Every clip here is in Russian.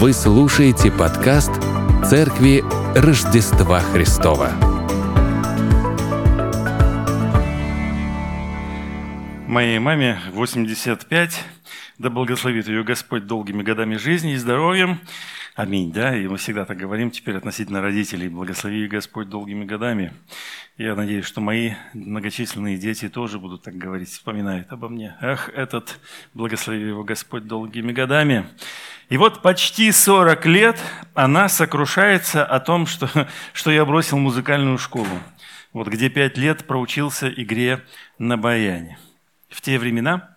Вы слушаете подкаст Церкви Рождества Христова. Моей маме 85. Да благословит ее Господь долгими годами жизни и здоровьем. Аминь, да, и мы всегда так говорим теперь относительно родителей. Благослови Господь долгими годами. Я надеюсь, что мои многочисленные дети тоже будут так говорить, вспоминают обо мне. Ах, этот, благослови его Господь долгими годами. И вот почти 40 лет она сокрушается о том, что, что я бросил музыкальную школу, вот где 5 лет проучился игре на баяне. В те времена,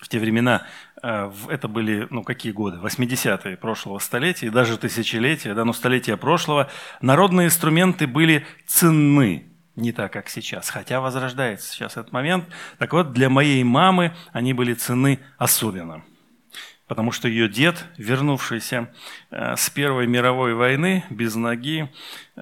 в те времена это были, ну, какие годы? 80-е прошлого столетия, даже тысячелетия, да, но столетия прошлого. Народные инструменты были ценны, не так, как сейчас, хотя возрождается сейчас этот момент. Так вот, для моей мамы они были цены особенно потому что ее дед, вернувшийся э, с Первой мировой войны без ноги,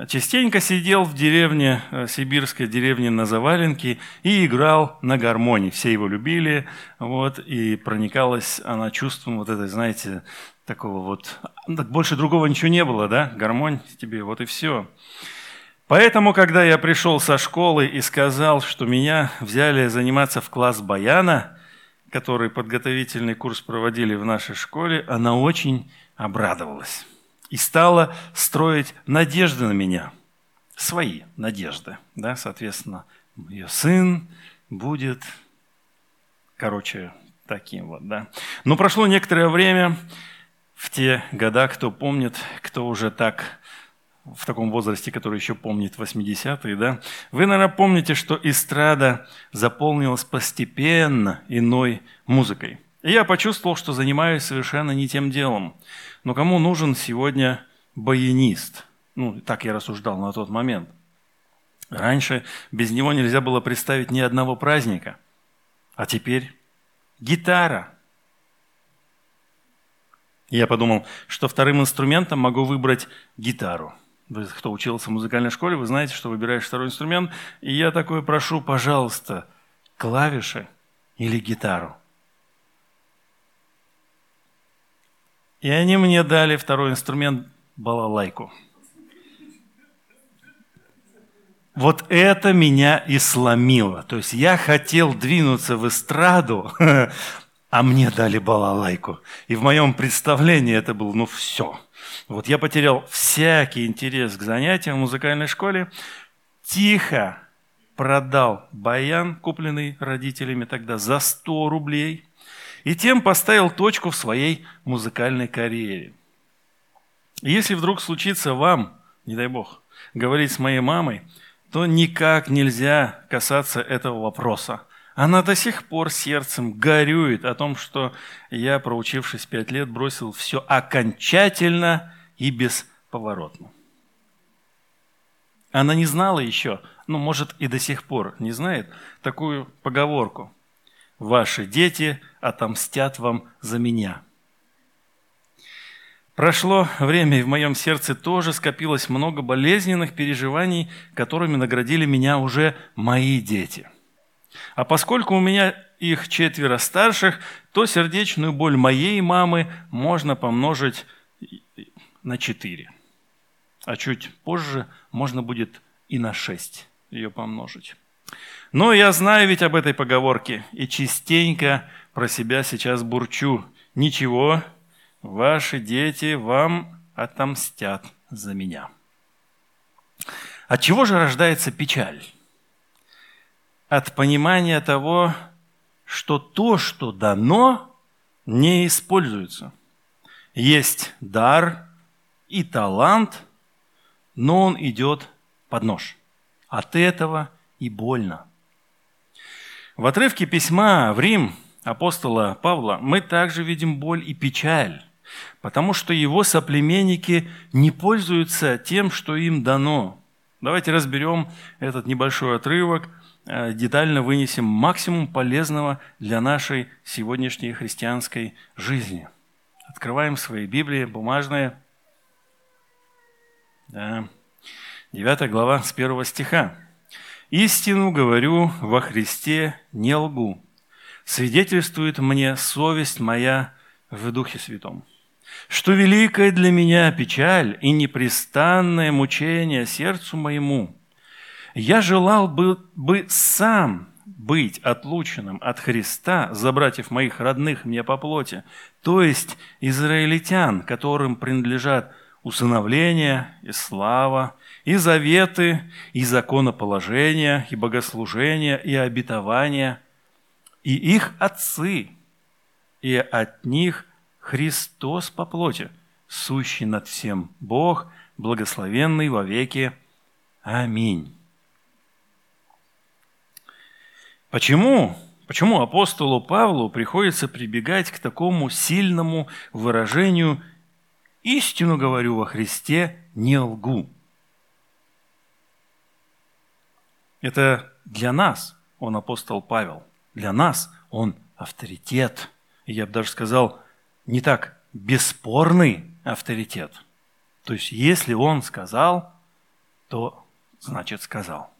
частенько сидел в деревне, э, сибирской деревне на Заваленке и играл на гармонии. Все его любили, вот, и проникалась она чувством вот этой, знаете, такого вот... Больше другого ничего не было, да? Гармонь тебе, вот и все. Поэтому, когда я пришел со школы и сказал, что меня взяли заниматься в класс баяна – который подготовительный курс проводили в нашей школе, она очень обрадовалась и стала строить надежды на меня, свои надежды. Да, соответственно, ее сын будет, короче, таким вот. Да. Но прошло некоторое время, в те года, кто помнит, кто уже так в таком возрасте, который еще помнит 80-е, да, вы, наверное, помните, что эстрада заполнилась постепенно иной музыкой. И я почувствовал, что занимаюсь совершенно не тем делом. Но кому нужен сегодня баянист? Ну, так я рассуждал на тот момент. Раньше без него нельзя было представить ни одного праздника. А теперь гитара. Я подумал, что вторым инструментом могу выбрать гитару. Вы, кто учился в музыкальной школе, вы знаете, что выбираешь второй инструмент. И я такой прошу, пожалуйста, клавиши или гитару. И они мне дали второй инструмент – балалайку. Вот это меня и сломило. То есть я хотел двинуться в эстраду, а мне дали балалайку. И в моем представлении это было, ну, все – вот я потерял всякий интерес к занятиям в музыкальной школе, тихо продал баян, купленный родителями тогда за 100 рублей, и тем поставил точку в своей музыкальной карьере. Если вдруг случится вам, не дай бог, говорить с моей мамой, то никак нельзя касаться этого вопроса. Она до сих пор сердцем горюет о том, что я, проучившись пять лет, бросил все окончательно и бесповоротно. Она не знала еще, ну, может, и до сих пор не знает, такую поговорку. «Ваши дети отомстят вам за меня». Прошло время, и в моем сердце тоже скопилось много болезненных переживаний, которыми наградили меня уже мои дети. А поскольку у меня их четверо старших, то сердечную боль моей мамы можно помножить на 4. А чуть позже можно будет и на 6 ее помножить. Но я знаю ведь об этой поговорке и частенько про себя сейчас бурчу. Ничего, ваши дети вам отомстят за меня. От чего же рождается печаль? От понимания того, что то, что дано, не используется. Есть дар, и талант, но он идет под нож. От этого и больно. В отрывке письма в Рим апостола Павла мы также видим боль и печаль, потому что его соплеменники не пользуются тем, что им дано. Давайте разберем этот небольшой отрывок, детально вынесем максимум полезного для нашей сегодняшней христианской жизни. Открываем свои Библии бумажные – да. 9 глава с 1 стиха. «Истину говорю во Христе, не лгу. Свидетельствует мне совесть моя в Духе Святом». что великая для меня печаль и непрестанное мучение сердцу моему. Я желал бы, бы сам быть отлученным от Христа за братьев моих родных мне по плоти, то есть израильтян, которым принадлежат усыновление и слава, и заветы, и законоположения, и богослужения, и обетования, и их отцы, и от них Христос по плоти, сущий над всем Бог, благословенный во веки. Аминь. Почему? Почему апостолу Павлу приходится прибегать к такому сильному выражению «истину говорю во Христе, не лгу»? Это для нас он апостол Павел, для нас он авторитет. Я бы даже сказал, не так бесспорный авторитет. То есть, если он сказал, то значит сказал.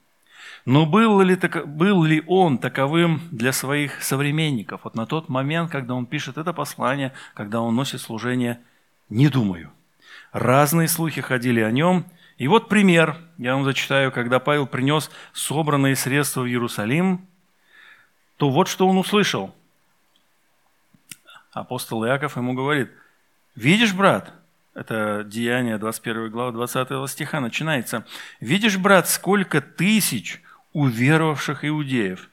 Но был ли, был ли он таковым для своих современников? Вот на тот момент, когда он пишет это послание, когда он носит служение, не думаю. Разные слухи ходили о нем. И вот пример, я вам зачитаю, когда Павел принес собранные средства в Иерусалим, то вот что он услышал. Апостол Иаков ему говорит, видишь, брат, это Деяние, 21 глава, 20 стиха начинается. «Видишь, брат, сколько тысяч уверовавших иудеев,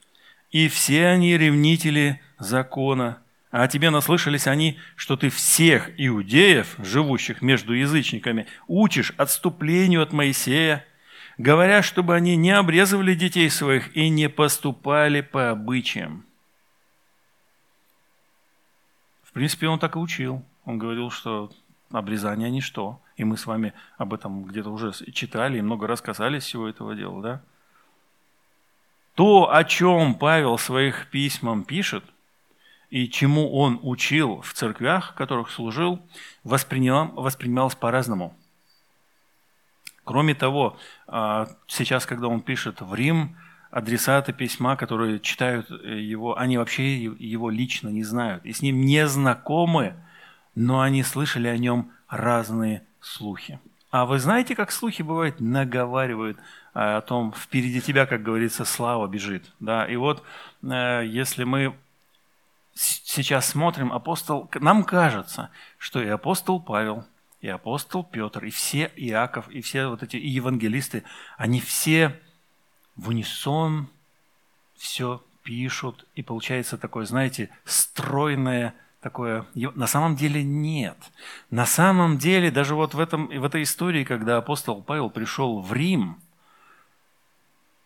и все они ревнители закона. А тебе наслышались они, что ты всех иудеев, живущих между язычниками, учишь отступлению от Моисея, говоря, чтобы они не обрезывали детей своих и не поступали по обычаям. В принципе, он так и учил. Он говорил, что обрезание – ничто. И мы с вами об этом где-то уже читали и много раз касались всего этого дела, да? То, о чем Павел своих письмах пишет, и чему он учил в церквях, в которых служил, воспринимал, воспринималось по-разному. Кроме того, а, сейчас, когда он пишет в Рим, адресаты письма, которые читают его, они вообще его лично не знают и с ним не знакомы, но они слышали о нем разные слухи. А вы знаете, как слухи бывают, наговаривают Э, о том, впереди тебя, как говорится, слава бежит. Да? И вот э, если мы сейчас смотрим, апостол, нам кажется, что и апостол Павел, и апостол Петр, и все Иаков, и все вот эти и евангелисты, они все в унисон все пишут, и получается такое, знаете, стройное такое. На самом деле нет. На самом деле, даже вот в, этом, в этой истории, когда апостол Павел пришел в Рим –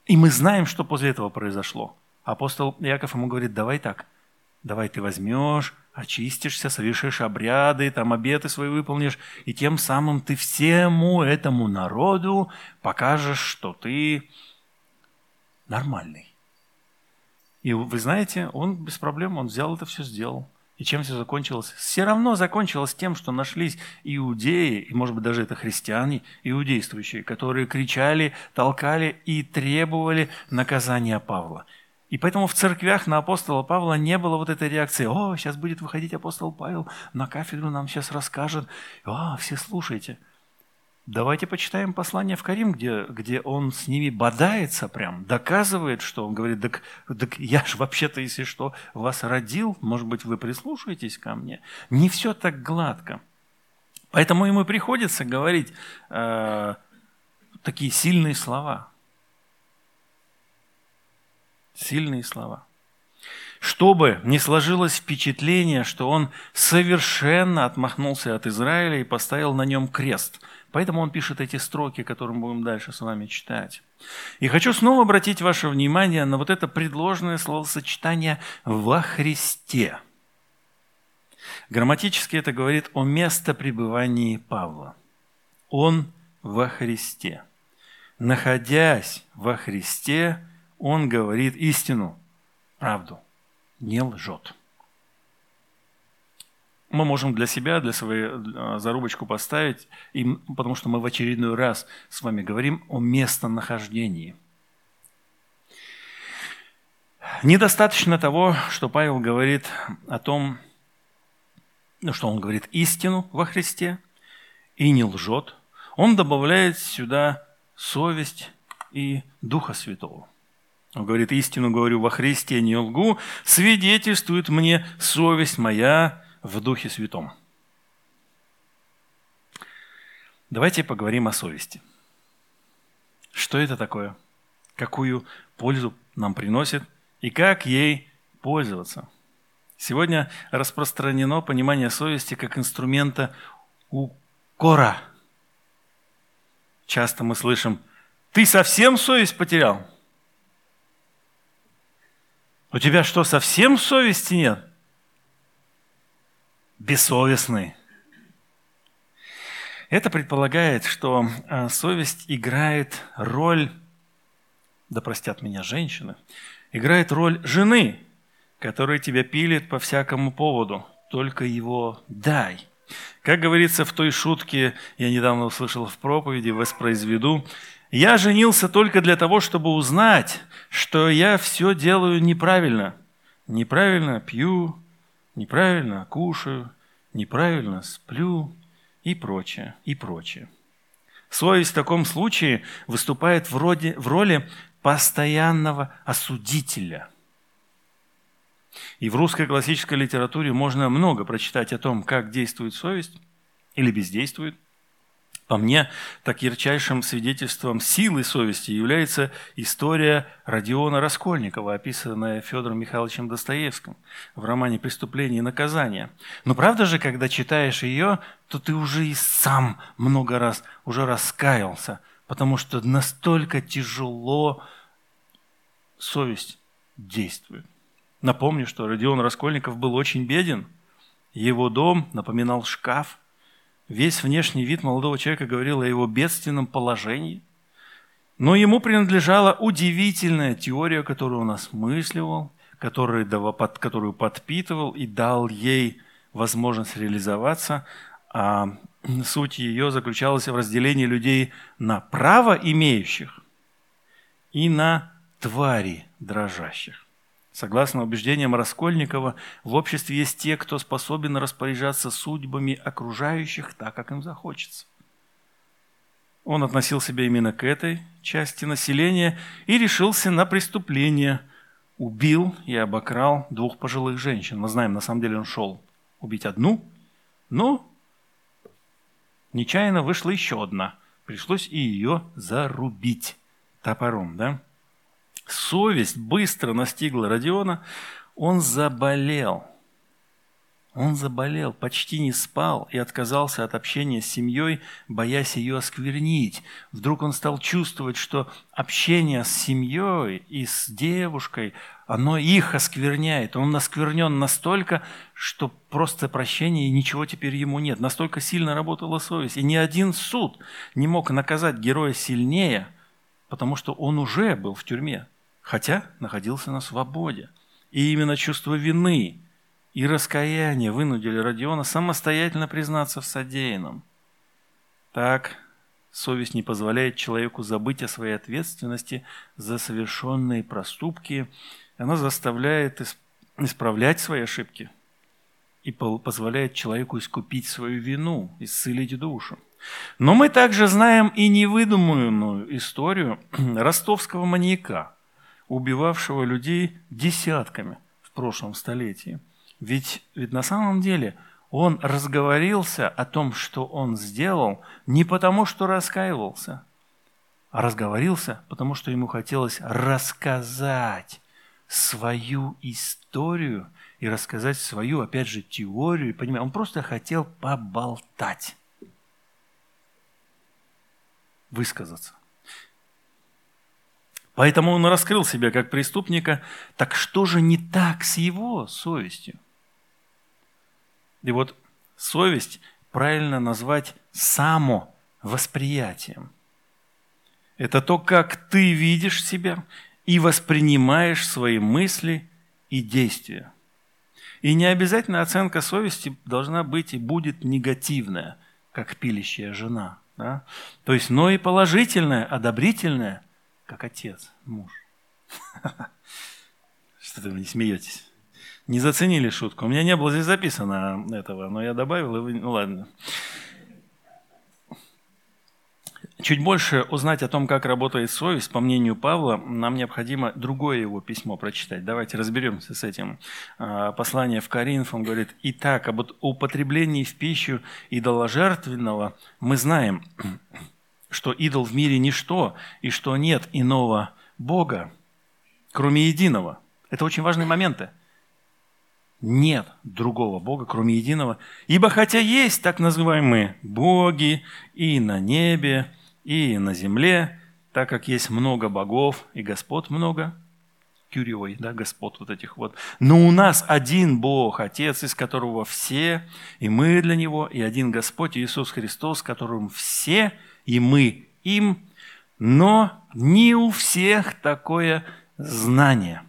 и мы знаем, что после этого произошло. Апостол Яков ему говорит, давай так, давай ты возьмешь, очистишься, совершишь обряды, там обеты свои выполнишь, и тем самым ты всему этому народу покажешь, что ты нормальный. И вы знаете, он без проблем, он взял это все, сделал. И чем все закончилось? Все равно закончилось тем, что нашлись иудеи, и, может быть, даже это христиане, иудействующие, которые кричали, толкали и требовали наказания Павла. И поэтому в церквях на апостола Павла не было вот этой реакции, о, сейчас будет выходить апостол Павел на кафедру, нам сейчас расскажет, о, все слушайте – Давайте почитаем послание в Карим, где, где он с ними бодается прям, доказывает, что он говорит, так, так я же вообще-то, если что, вас родил, может быть, вы прислушаетесь ко мне. Не все так гладко. Поэтому ему приходится говорить э, такие сильные слова. Сильные слова. Чтобы не сложилось впечатление, что он совершенно отмахнулся от Израиля и поставил на нем крест – Поэтому он пишет эти строки, которые мы будем дальше с вами читать. И хочу снова обратить ваше внимание на вот это предложенное словосочетание «во Христе». Грамматически это говорит о местопребывании Павла. Он во Христе. Находясь во Христе, он говорит истину, правду, не лжет мы можем для себя, для своей э, зарубочку поставить, и, потому что мы в очередной раз с вами говорим о местонахождении. Недостаточно того, что Павел говорит о том, ну что он говорит, истину во Христе и не лжет, он добавляет сюда совесть и Духа Святого. Он говорит, истину говорю во Христе, не лгу, свидетельствует мне совесть моя в Духе Святом. Давайте поговорим о совести. Что это такое? Какую пользу нам приносит и как ей пользоваться? Сегодня распространено понимание совести как инструмента укора. Часто мы слышим, ты совсем совесть потерял? У тебя что, совсем совести нет? Бессовестный. Это предполагает, что а, совесть играет роль, да простят меня женщины, играет роль жены, которая тебя пилит по всякому поводу. Только его дай. Как говорится в той шутке, я недавно услышал в проповеди, воспроизведу, «Я женился только для того, чтобы узнать, что я все делаю неправильно. Неправильно пью, неправильно кушаю, неправильно сплю, и прочее, и прочее. Совесть в таком случае выступает в, роде, в роли постоянного осудителя. И в русской классической литературе можно много прочитать о том, как действует совесть или бездействует – по мне, так ярчайшим свидетельством силы совести является история Родиона Раскольникова, описанная Федором Михайловичем Достоевским в романе «Преступление и наказание». Но правда же, когда читаешь ее, то ты уже и сам много раз уже раскаялся, потому что настолько тяжело совесть действует. Напомню, что Родион Раскольников был очень беден. Его дом напоминал шкаф – Весь внешний вид молодого человека говорил о его бедственном положении. Но ему принадлежала удивительная теория, которую он осмысливал, которую, которую подпитывал и дал ей возможность реализоваться. А суть ее заключалась в разделении людей на право имеющих и на твари дрожащих. Согласно убеждениям Раскольникова, в обществе есть те, кто способен распоряжаться судьбами окружающих так, как им захочется. Он относил себя именно к этой части населения и решился на преступление. Убил и обокрал двух пожилых женщин. Мы знаем, на самом деле он шел убить одну, но нечаянно вышла еще одна. Пришлось и ее зарубить топором, да? Совесть быстро настигла Родиона, он заболел. Он заболел, почти не спал и отказался от общения с семьей, боясь ее осквернить. Вдруг он стал чувствовать, что общение с семьей и с девушкой, оно их оскверняет. Он осквернен настолько, что просто прощения и ничего теперь ему нет. Настолько сильно работала совесть. И ни один суд не мог наказать героя сильнее, потому что он уже был в тюрьме хотя находился на свободе. И именно чувство вины и раскаяния вынудили Родиона самостоятельно признаться в содеянном. Так, совесть не позволяет человеку забыть о своей ответственности за совершенные проступки, она заставляет исправлять свои ошибки и позволяет человеку искупить свою вину, исцелить душу. Но мы также знаем и невыдуманную историю ростовского маньяка – убивавшего людей десятками в прошлом столетии. Ведь, ведь на самом деле он разговорился о том, что он сделал, не потому, что раскаивался, а разговорился, потому что ему хотелось рассказать свою историю и рассказать свою, опять же, теорию. Понимаете, он просто хотел поболтать, высказаться. Поэтому он раскрыл себя как преступника. Так что же не так с его совестью? И вот совесть правильно назвать самовосприятием. Это то, как ты видишь себя и воспринимаешь свои мысли и действия. И не обязательно оценка совести должна быть и будет негативная, как пилищая жена. Да? То есть, но и положительная, одобрительная – как отец, муж. Что-то вы не смеетесь. Не заценили шутку. У меня не было здесь записано этого, но я добавил, и вы... Ну ладно. Чуть больше узнать о том, как работает совесть, по мнению Павла, нам необходимо другое его письмо прочитать. Давайте разберемся с этим. А, послание в Коринф, он говорит, «Итак, об употреблении в пищу идоложертвенного мы знаем, что идол в мире ничто, и что нет иного Бога, кроме единого». Это очень важные моменты. Нет другого Бога, кроме единого. Ибо хотя есть так называемые боги и на небе, и на земле, так как есть много богов и господ много, Кюриой, да, господ вот этих вот. Но у нас один Бог, Отец, из которого все, и мы для Него, и один Господь Иисус Христос, которым все, и мы им, но не у всех такое знание.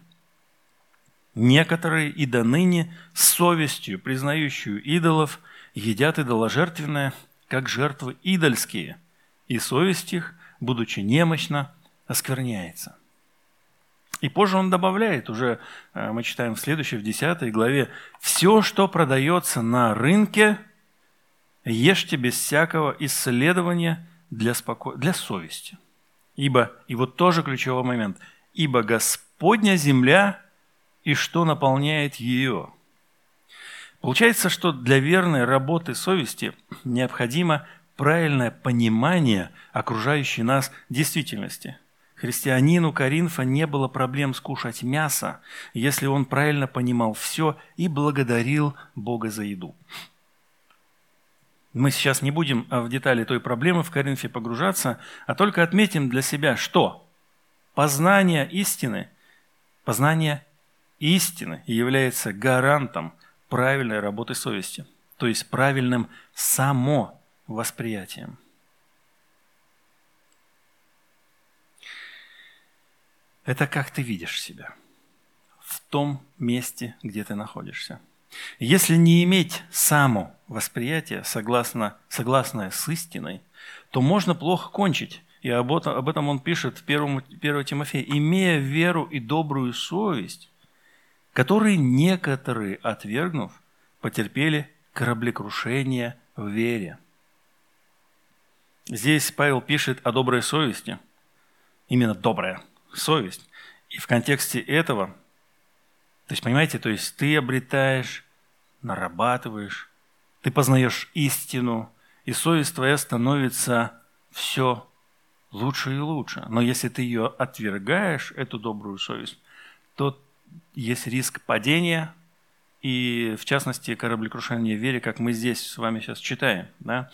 Некоторые и до ныне с совестью, признающую идолов, едят идоложертвенное, как жертвы идольские – и совесть их, будучи немощна, оскверняется. И позже он добавляет, уже э, мы читаем в следующей, в 10 главе, «Все, что продается на рынке, ешьте без всякого исследования для, споко... для совести». Ибо, и вот тоже ключевой момент, «Ибо Господня земля, и что наполняет ее». Получается, что для верной работы совести необходимо правильное понимание окружающей нас действительности. Христианину Каринфа не было проблем скушать мясо, если он правильно понимал все и благодарил Бога за еду. Мы сейчас не будем в детали той проблемы в Коринфе погружаться, а только отметим для себя, что познание истины, познание истины является гарантом правильной работы совести, то есть правильным само восприятием. Это как ты видишь себя в том месте, где ты находишься. Если не иметь само восприятие, согласно, согласное с истиной, то можно плохо кончить. И об этом, об этом он пишет в 1, 1 Тимофея. «Имея веру и добрую совесть, которые некоторые, отвергнув, потерпели кораблекрушение в вере». Здесь Павел пишет о доброй совести, именно добрая совесть. И в контексте этого, то есть, понимаете, то есть ты обретаешь, нарабатываешь, ты познаешь истину, и совесть твоя становится все лучше и лучше. Но если ты ее отвергаешь, эту добрую совесть, то есть риск падения и, в частности, кораблекрушения в вере, как мы здесь с вами сейчас читаем. Да?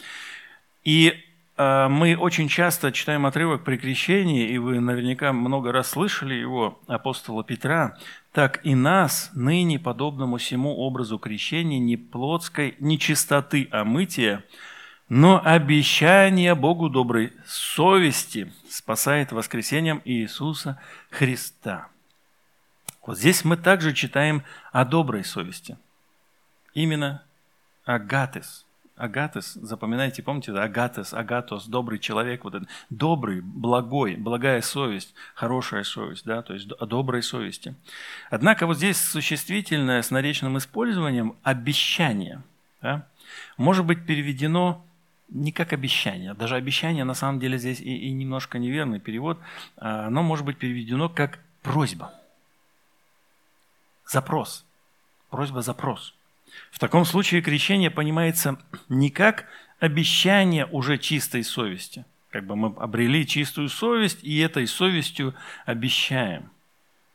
И мы очень часто читаем отрывок при крещении, и вы наверняка много раз слышали его, апостола Петра, так и нас, ныне подобному всему образу крещения, не плотской нечистоты омытия, но обещание Богу доброй совести спасает воскресением Иисуса Христа. Вот здесь мы также читаем о доброй совести. Именно агатес – Агатес, запоминайте, помните, агатес, агатос, добрый человек, вот этот, добрый, благой, благая совесть, хорошая совесть, да, то есть о доброй совести. Однако вот здесь существительное с наречным использованием обещание, да, может быть переведено не как обещание, даже обещание на самом деле здесь и, и немножко неверный перевод, а оно может быть переведено как просьба, запрос, просьба-запрос – в таком случае крещение понимается не как обещание уже чистой совести. Как бы мы обрели чистую совесть и этой совестью обещаем.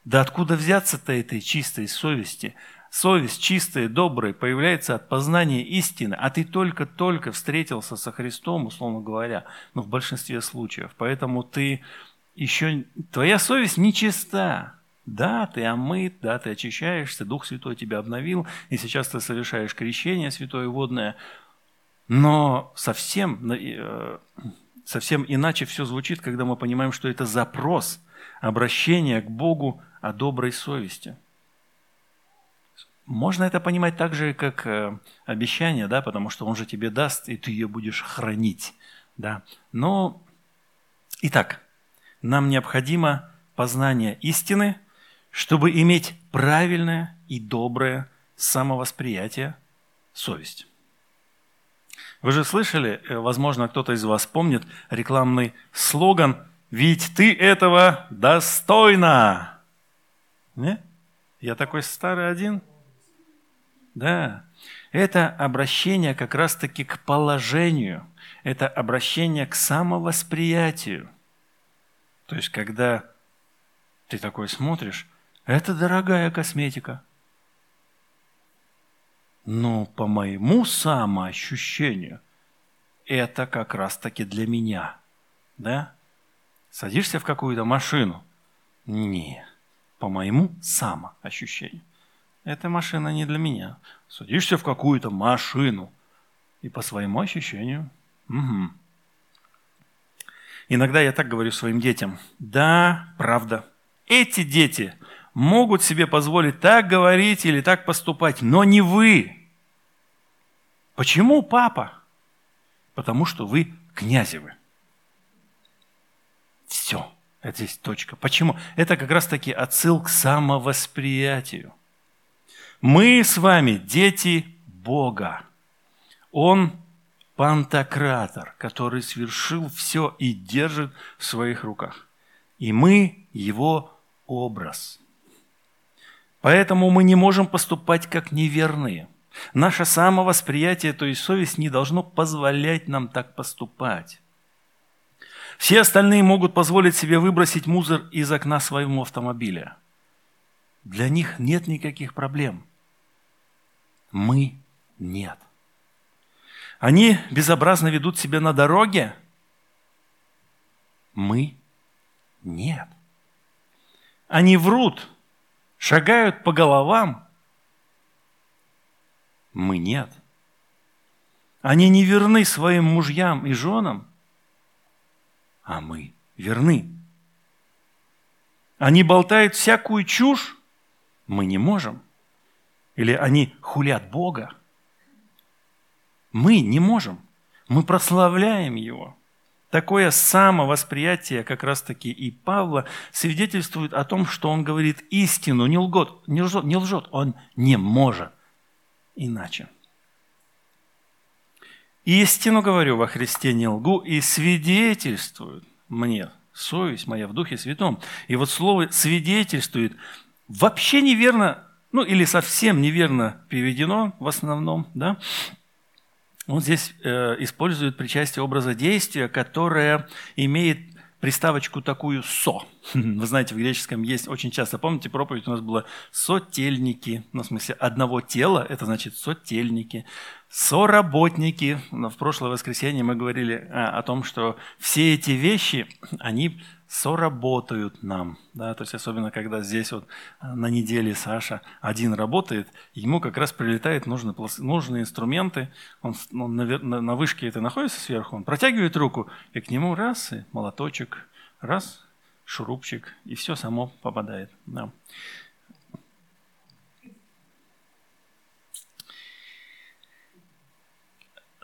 Да откуда взяться-то этой чистой совести? Совесть чистая, добрая появляется от познания истины, а ты только-только встретился со Христом, условно говоря, ну, в большинстве случаев. Поэтому ты еще, твоя совесть нечиста. Да, ты омыт, да, ты очищаешься, Дух Святой тебя обновил, и сейчас ты совершаешь крещение святое водное. Но совсем, э, совсем иначе все звучит, когда мы понимаем, что это запрос, обращение к Богу о доброй совести. Можно это понимать так же, как э, обещание, да, потому что Он же тебе даст, и ты ее будешь хранить. Да. Но, итак, нам необходимо познание истины – чтобы иметь правильное и доброе самовосприятие – совесть. Вы же слышали, э, возможно, кто-то из вас помнит рекламный слоган «Ведь ты этого достойна!» Не? Я такой старый один? Да. Это обращение как раз-таки к положению. Это обращение к самовосприятию. То есть, когда ты такой смотришь, это дорогая косметика. Но по моему самоощущению, это как раз-таки для меня. Да? Садишься в какую-то машину? Не, по моему самоощущению. Эта машина не для меня. Садишься в какую-то машину. И по своему ощущению. Угу. Иногда я так говорю своим детям. Да, правда. Эти дети могут себе позволить так говорить или так поступать, но не вы. Почему, папа? Потому что вы князевы. Все. Это здесь точка. Почему? Это как раз-таки отсыл к самовосприятию. Мы с вами дети Бога. Он пантократор, который свершил все и держит в своих руках. И мы его образ. Поэтому мы не можем поступать как неверные. Наше самовосприятие, то есть совесть, не должно позволять нам так поступать. Все остальные могут позволить себе выбросить мусор из окна своего автомобиля. Для них нет никаких проблем. Мы нет. Они безобразно ведут себя на дороге. Мы нет. Они врут шагают по головам. Мы нет. Они не верны своим мужьям и женам, а мы верны. Они болтают всякую чушь, мы не можем. Или они хулят Бога. Мы не можем. Мы прославляем Его. Такое самовосприятие как раз-таки и Павла свидетельствует о том, что он говорит истину, не лгет, не лжет, не лжет он не может иначе. Истину говорю во Христе не лгу и свидетельствует мне совесть моя в Духе Святом. И вот слово «свидетельствует» вообще неверно, ну или совсем неверно переведено в основном, да, он здесь э, использует причастие образа действия, которое имеет приставочку такую «со». Вы знаете, в греческом есть очень часто, помните, проповедь у нас была «сотельники», ну, в смысле, одного тела, это значит «сотельники», «соработники». Но в прошлое воскресенье мы говорили а, о том, что все эти вещи, они соработают нам. Да? То есть особенно, когда здесь вот э, на неделе Саша один работает, ему как раз прилетают нужные, нужные инструменты, он, он на, на, на вышке это находится сверху, он протягивает руку, и к нему раз, и молоточек, раз, шурупчик, и все само попадает. Да.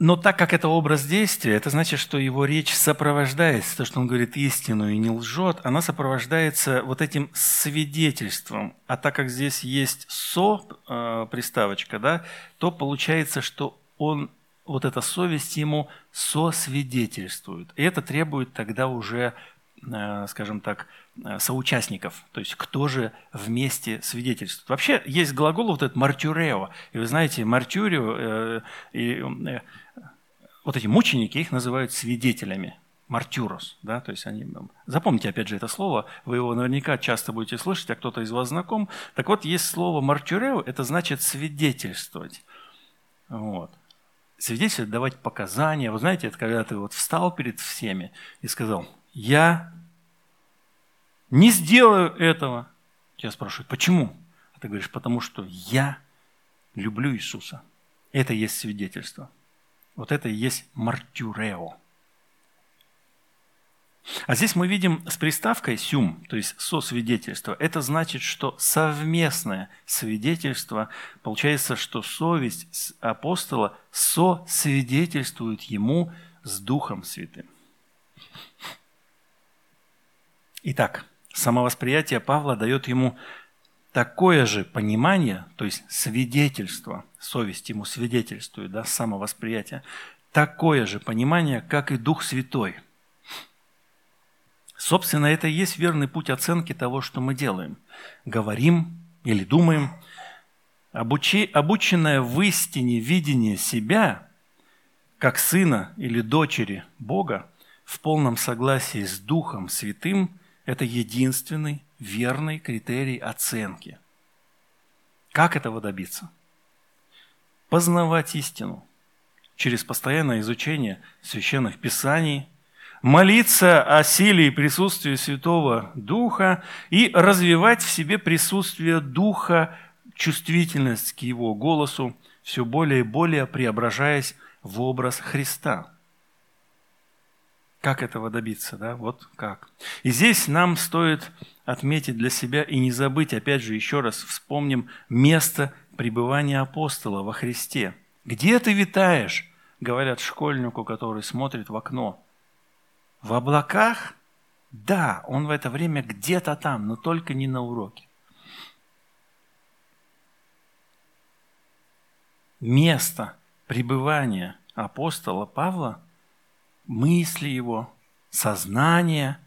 Но так как это образ действия, это значит, что его речь сопровождается, то, что он говорит истину и не лжет, она сопровождается вот этим свидетельством. А так как здесь есть «со» э, приставочка, да, то получается, что он, вот эта совесть ему сосвидетельствует. И это требует тогда уже, э, скажем так, э, соучастников, то есть кто же вместе свидетельствует. Вообще есть глагол вот этот «мартюрео», и вы знаете, «мартюрио» вот эти мученики, их называют свидетелями, мартюрос, да, то есть они, запомните опять же это слово, вы его наверняка часто будете слышать, а кто-то из вас знаком. Так вот, есть слово мартюрео, это значит свидетельствовать. Вот. Свидетельствовать, давать показания. Вы знаете, это когда ты вот встал перед всеми и сказал, я не сделаю этого. Тебя спрашивают, почему? А ты говоришь, потому что я люблю Иисуса. Это есть свидетельство. Вот это и есть мартюрео. А здесь мы видим с приставкой «сюм», то есть «сосвидетельство». Это значит, что совместное свидетельство, получается, что совесть апостола сосвидетельствует ему с Духом Святым. Итак, самовосприятие Павла дает ему такое же понимание, то есть свидетельство, совесть ему свидетельствует, да, самовосприятие, такое же понимание, как и Дух Святой. Собственно, это и есть верный путь оценки того, что мы делаем. Говорим или думаем. Обучи, обученное в истине видение себя, как сына или дочери Бога, в полном согласии с Духом Святым, это единственный верный критерий оценки. Как этого добиться? Познавать истину через постоянное изучение священных писаний, молиться о силе и присутствии Святого Духа и развивать в себе присутствие Духа, чувствительность к Его голосу, все более и более преображаясь в образ Христа – как этого добиться, да? Вот как. И здесь нам стоит отметить для себя и не забыть, опять же, еще раз вспомним место пребывания апостола во Христе. Где ты витаешь? Говорят школьнику, который смотрит в окно. В облаках? Да, он в это время где-то там, но только не на уроке. Место пребывания апостола Павла – мысли его, сознание,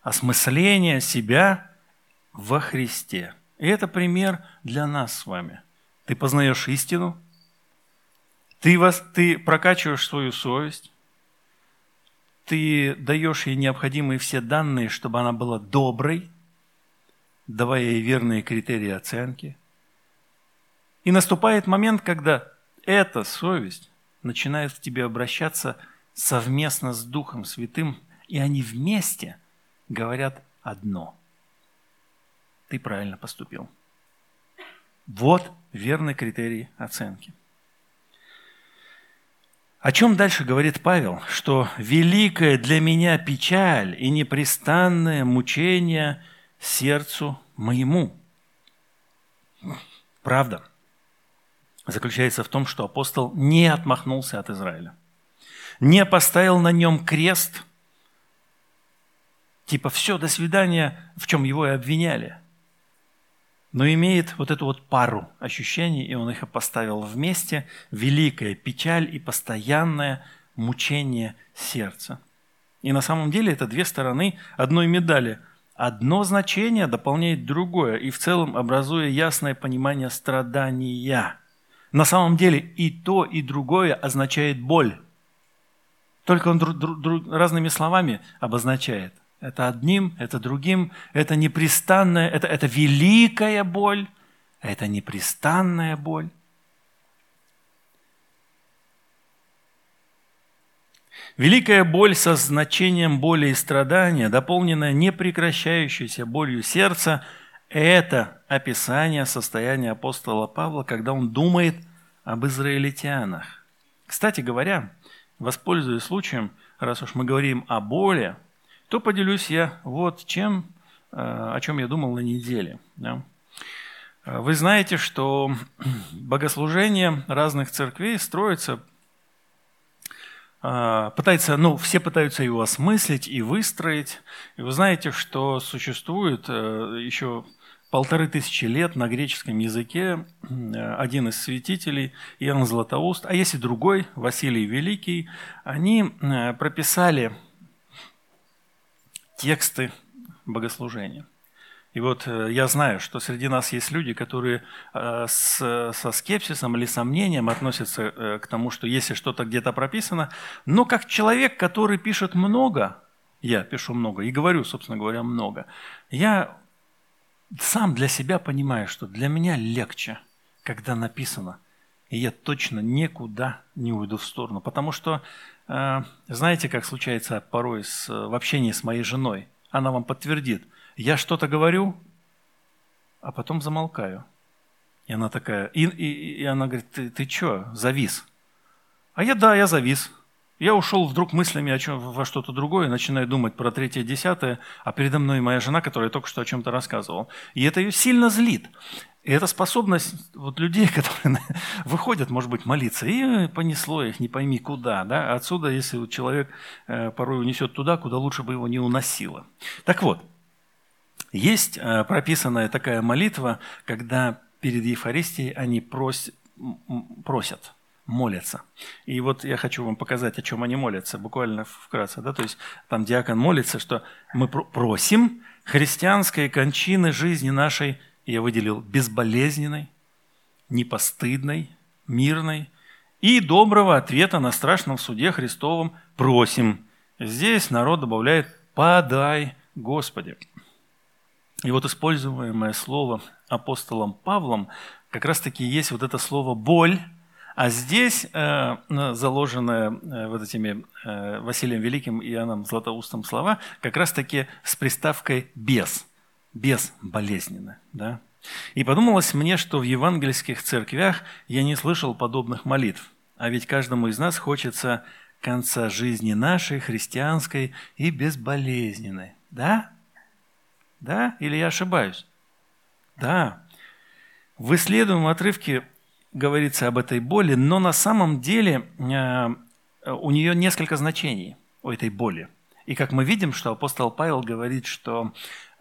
осмысление себя во Христе. И это пример для нас с вами. Ты познаешь истину, ты, вас, ты прокачиваешь свою совесть, ты даешь ей необходимые все данные, чтобы она была доброй, давая ей верные критерии оценки. И наступает момент, когда эта совесть начинает к тебе обращаться – совместно с Духом Святым, и они вместе говорят одно. Ты правильно поступил. Вот верный критерий оценки. О чем дальше говорит Павел? Что великая для меня печаль и непрестанное мучение сердцу моему. Правда заключается в том, что апостол не отмахнулся от Израиля не поставил на нем крест, типа все, до свидания, в чем его и обвиняли, но имеет вот эту вот пару ощущений, и он их поставил вместе, великая печаль и постоянное мучение сердца. И на самом деле это две стороны одной медали. Одно значение дополняет другое, и в целом образуя ясное понимание страдания. На самом деле и то, и другое означает боль. Только он друг, друг, друг, разными словами обозначает. Это одним, это другим, это непрестанная, это, это великая боль, это непрестанная боль. Великая боль со значением боли и страдания, дополненная непрекращающейся болью сердца, это описание состояния апостола Павла, когда он думает об израильтянах. Кстати говоря, воспользуясь случаем, раз уж мы говорим о боли, то поделюсь я вот чем, э, о чем я думал на неделе. Э, вы знаете, что богослужение разных церквей строится, э, пытается, ну, все пытаются его осмыслить и выстроить. И вы знаете, что существует еще полторы тысячи лет на греческом языке один из святителей, Иоанн Златоуст, а есть и другой, Василий Великий, они э, прописали тексты богослужения. И вот э, я знаю, что среди нас есть люди, которые э, с, со скепсисом или сомнением относятся к тому, что если что-то где-то прописано, но как человек, который пишет много, я пишу много и говорю, собственно говоря, много, я сам для себя понимаю, что для меня легче, когда написано, и я точно никуда не уйду в сторону. Потому что, э, знаете, как случается порой с, в общении с моей женой? Она вам подтвердит. Я что-то говорю, а потом замолкаю. И она такая, и, и, и она говорит, ты, ты что, завис? А я, да, я завис. Я ушел вдруг мыслями о чем, во что-то другое, начинаю думать про третье, десятое, а передо мной моя жена, которая только что о чем-то рассказывала. И это ее сильно злит. И эта способность вот людей, которые выходят, может быть, молиться, и понесло их, не пойми куда. Да? Отсюда, если человек э, порой унесет туда, куда лучше бы его не уносило. Так вот, Есть э, прописанная такая молитва, когда перед Евхаристией они просят, просят молятся. И вот я хочу вам показать, о чем они молятся, буквально вкратце. Да? То есть там диакон молится, что мы просим христианской кончины жизни нашей, я выделил, безболезненной, непостыдной, мирной и доброго ответа на страшном суде Христовом просим. Здесь народ добавляет «подай, Господи». И вот используемое слово апостолом Павлом как раз-таки есть вот это слово «боль», а здесь э, заложенное э, вот этими э, Василием Великим и Иоанном Златоустом слова как раз-таки с приставкой «без», «без болезненно». Да? И подумалось мне, что в евангельских церквях я не слышал подобных молитв. А ведь каждому из нас хочется конца жизни нашей, христианской и безболезненной. Да? Да? Или я ошибаюсь? Да. В исследуемом отрывке говорится об этой боли, но на самом деле э, у нее несколько значений, у этой боли. И как мы видим, что апостол Павел говорит, что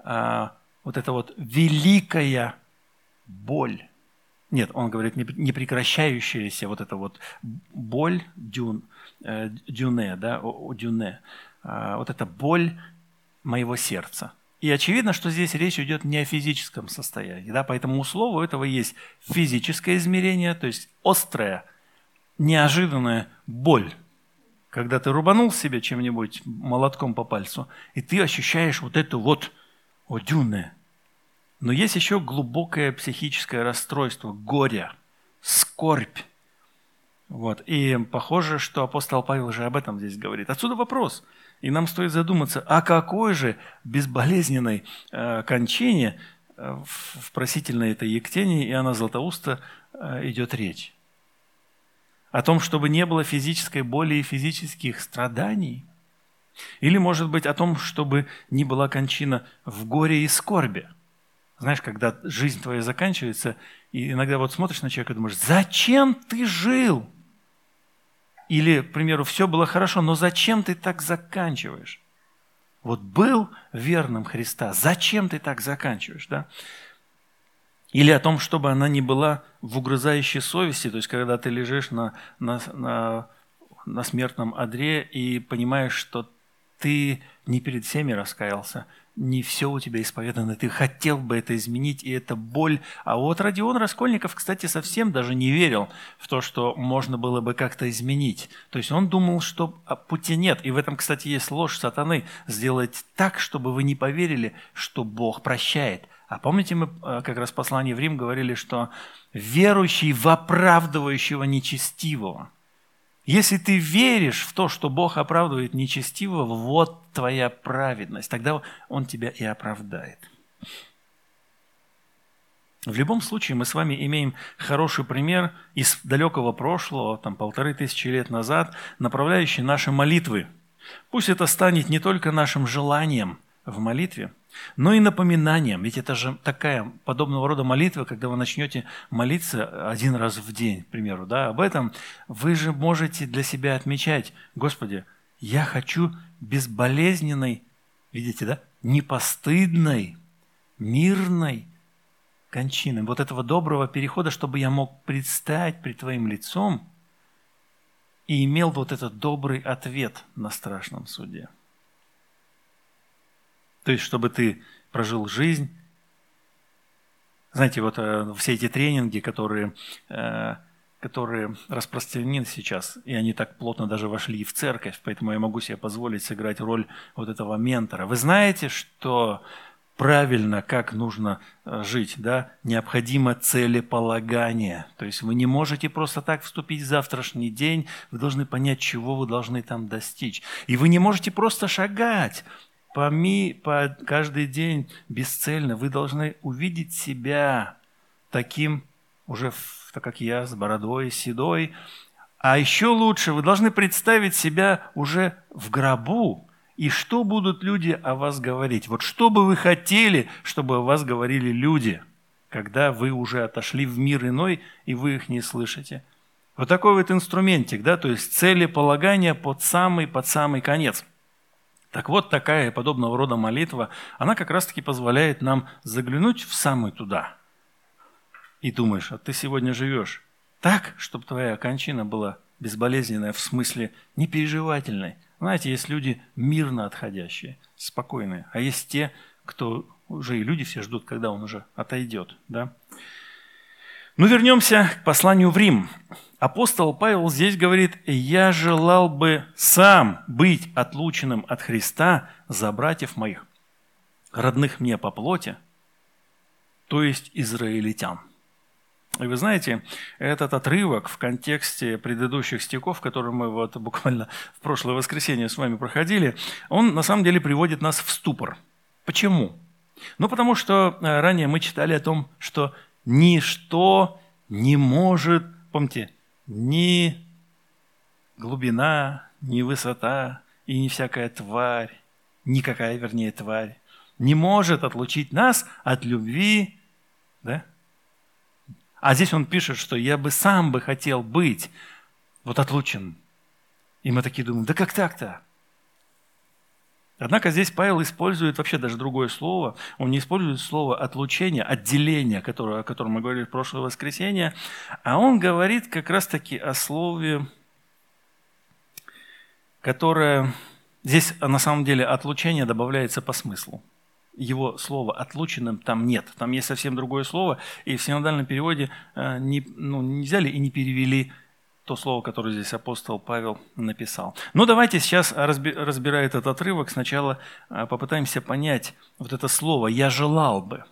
э, вот эта вот великая боль, нет, он говорит непрекращающаяся вот эта вот боль дюн, э, дюне, да, дюне, вот эта боль моего сердца. И очевидно, что здесь речь идет не о физическом состоянии. Да? Поэтому у слова этого есть физическое измерение, то есть острая, неожиданная боль. Когда ты рубанул себе чем-нибудь молотком по пальцу, и ты ощущаешь вот эту вот одюне. Но есть еще глубокое психическое расстройство, горе, скорбь. Вот. И похоже, что апостол Павел же об этом здесь говорит. Отсюда вопрос – и нам стоит задуматься, о какой же безболезненной э, кончине э, в просительной этой Ектении Иоанна Златоуста э, идет речь. О том, чтобы не было физической боли и физических страданий? Или, может быть, о том, чтобы не была кончина в горе и скорби? Знаешь, когда жизнь твоя заканчивается, и иногда вот смотришь на человека и думаешь, зачем ты жил? Или, к примеру, все было хорошо, но зачем ты так заканчиваешь? Вот был верным Христа, зачем ты так заканчиваешь, да? Или о том, чтобы она не была в угрызающей совести, то есть когда ты лежишь на, на, на, на смертном одре и понимаешь, что ты не перед всеми раскаялся, не все у тебя исповедано, ты хотел бы это изменить, и это боль. А вот Родион Раскольников, кстати, совсем даже не верил в то, что можно было бы как-то изменить. То есть он думал, что пути нет. И в этом, кстати, есть ложь сатаны. Сделать так, чтобы вы не поверили, что Бог прощает. А помните, мы э, как раз в послании в Рим говорили, что верующий в оправдывающего нечестивого – если ты веришь в то, что Бог оправдывает нечестивого, вот твоя праведность. Тогда Он тебя и оправдает. В любом случае мы с вами имеем хороший пример из далекого прошлого, там полторы тысячи лет назад, направляющий наши молитвы. Пусть это станет не только нашим желанием в молитве, но и напоминанием. Ведь это же такая подобного рода молитва, когда вы начнете молиться один раз в день, к примеру, да, об этом, вы же можете для себя отмечать, Господи, я хочу безболезненной, видите, да, непостыдной, мирной кончины, вот этого доброго перехода, чтобы я мог предстать пред Твоим лицом и имел вот этот добрый ответ на страшном суде. То есть, чтобы ты прожил жизнь. Знаете, вот э, все эти тренинги, которые, э, которые распространены сейчас, и они так плотно даже вошли и в церковь, поэтому я могу себе позволить сыграть роль вот этого ментора. Вы знаете, что правильно, как нужно э, жить, да, необходимо целеполагание. То есть вы не можете просто так вступить в завтрашний день, вы должны понять, чего вы должны там достичь. И вы не можете просто шагать по, ми, по каждый день бесцельно, вы должны увидеть себя таким, уже так как я, с бородой, седой. А еще лучше, вы должны представить себя уже в гробу. И что будут люди о вас говорить? Вот что бы вы хотели, чтобы о вас говорили люди, когда вы уже отошли в мир иной, и вы их не слышите? Вот такой вот инструментик, да, то есть целеполагание под самый, под самый конец – Так вот, такая подобного рода молитва, она как раз-таки позволяет нам заглянуть в самый туда. И думаешь, а ты сегодня живешь так, чтобы твоя кончина была безболезненная, в смысле непереживательной. Знаете, есть люди мирно отходящие, спокойные, а есть те, кто уже и люди все ждут, когда он уже отойдет. Да? Ну, вернемся к посланию в Рим. Апостол Павел здесь говорит, «Я желал бы сам быть отлученным от Христа за братьев моих, родных мне по плоти, то есть израильтян». И вы знаете, этот отрывок в контексте предыдущих стихов, которые мы вот буквально в прошлое воскресенье с вами проходили, он на самом деле приводит нас в ступор. Почему? Ну, потому что э, ранее мы читали о том, что ничто не может, помните, ни глубина, ни высота и ни всякая тварь, никакая, вернее, тварь, не может отлучить нас от любви, да, а здесь он пишет, что я бы сам бы хотел быть вот отлучен. И мы такие думаем, да как так-то? Однако здесь Павел использует вообще даже другое слово. Он не использует слово отлучение, отделение, которое, о котором мы говорили в прошлое воскресенье, а он говорит как раз-таки о слове, которое... Здесь на самом деле отлучение добавляется по смыслу его слова отлученным там нет. Там есть совсем другое слово, и в синодальном переводе э, не, ну, не взяли и не перевели то слово, которое здесь апостол Павел написал. Но ну, давайте сейчас, разбирая этот отрывок, сначала э, попытаемся понять вот это слово «я желал бы».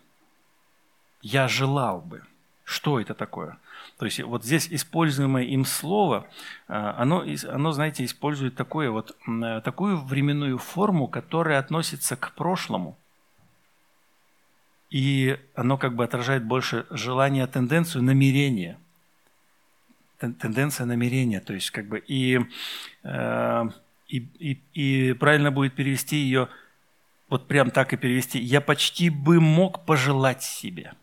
«Я желал бы». Что это такое? То есть вот здесь используемое им слово, э, оно, оно знаете, использует такое вот, такую временную форму, которая относится к прошлому – и оно как бы отражает больше желание, тенденцию, намерение. Тенденция намерения, то есть как бы и, э, и, и, и правильно будет перевести ее, вот прям так и перевести, я почти бы мог пожелать себе.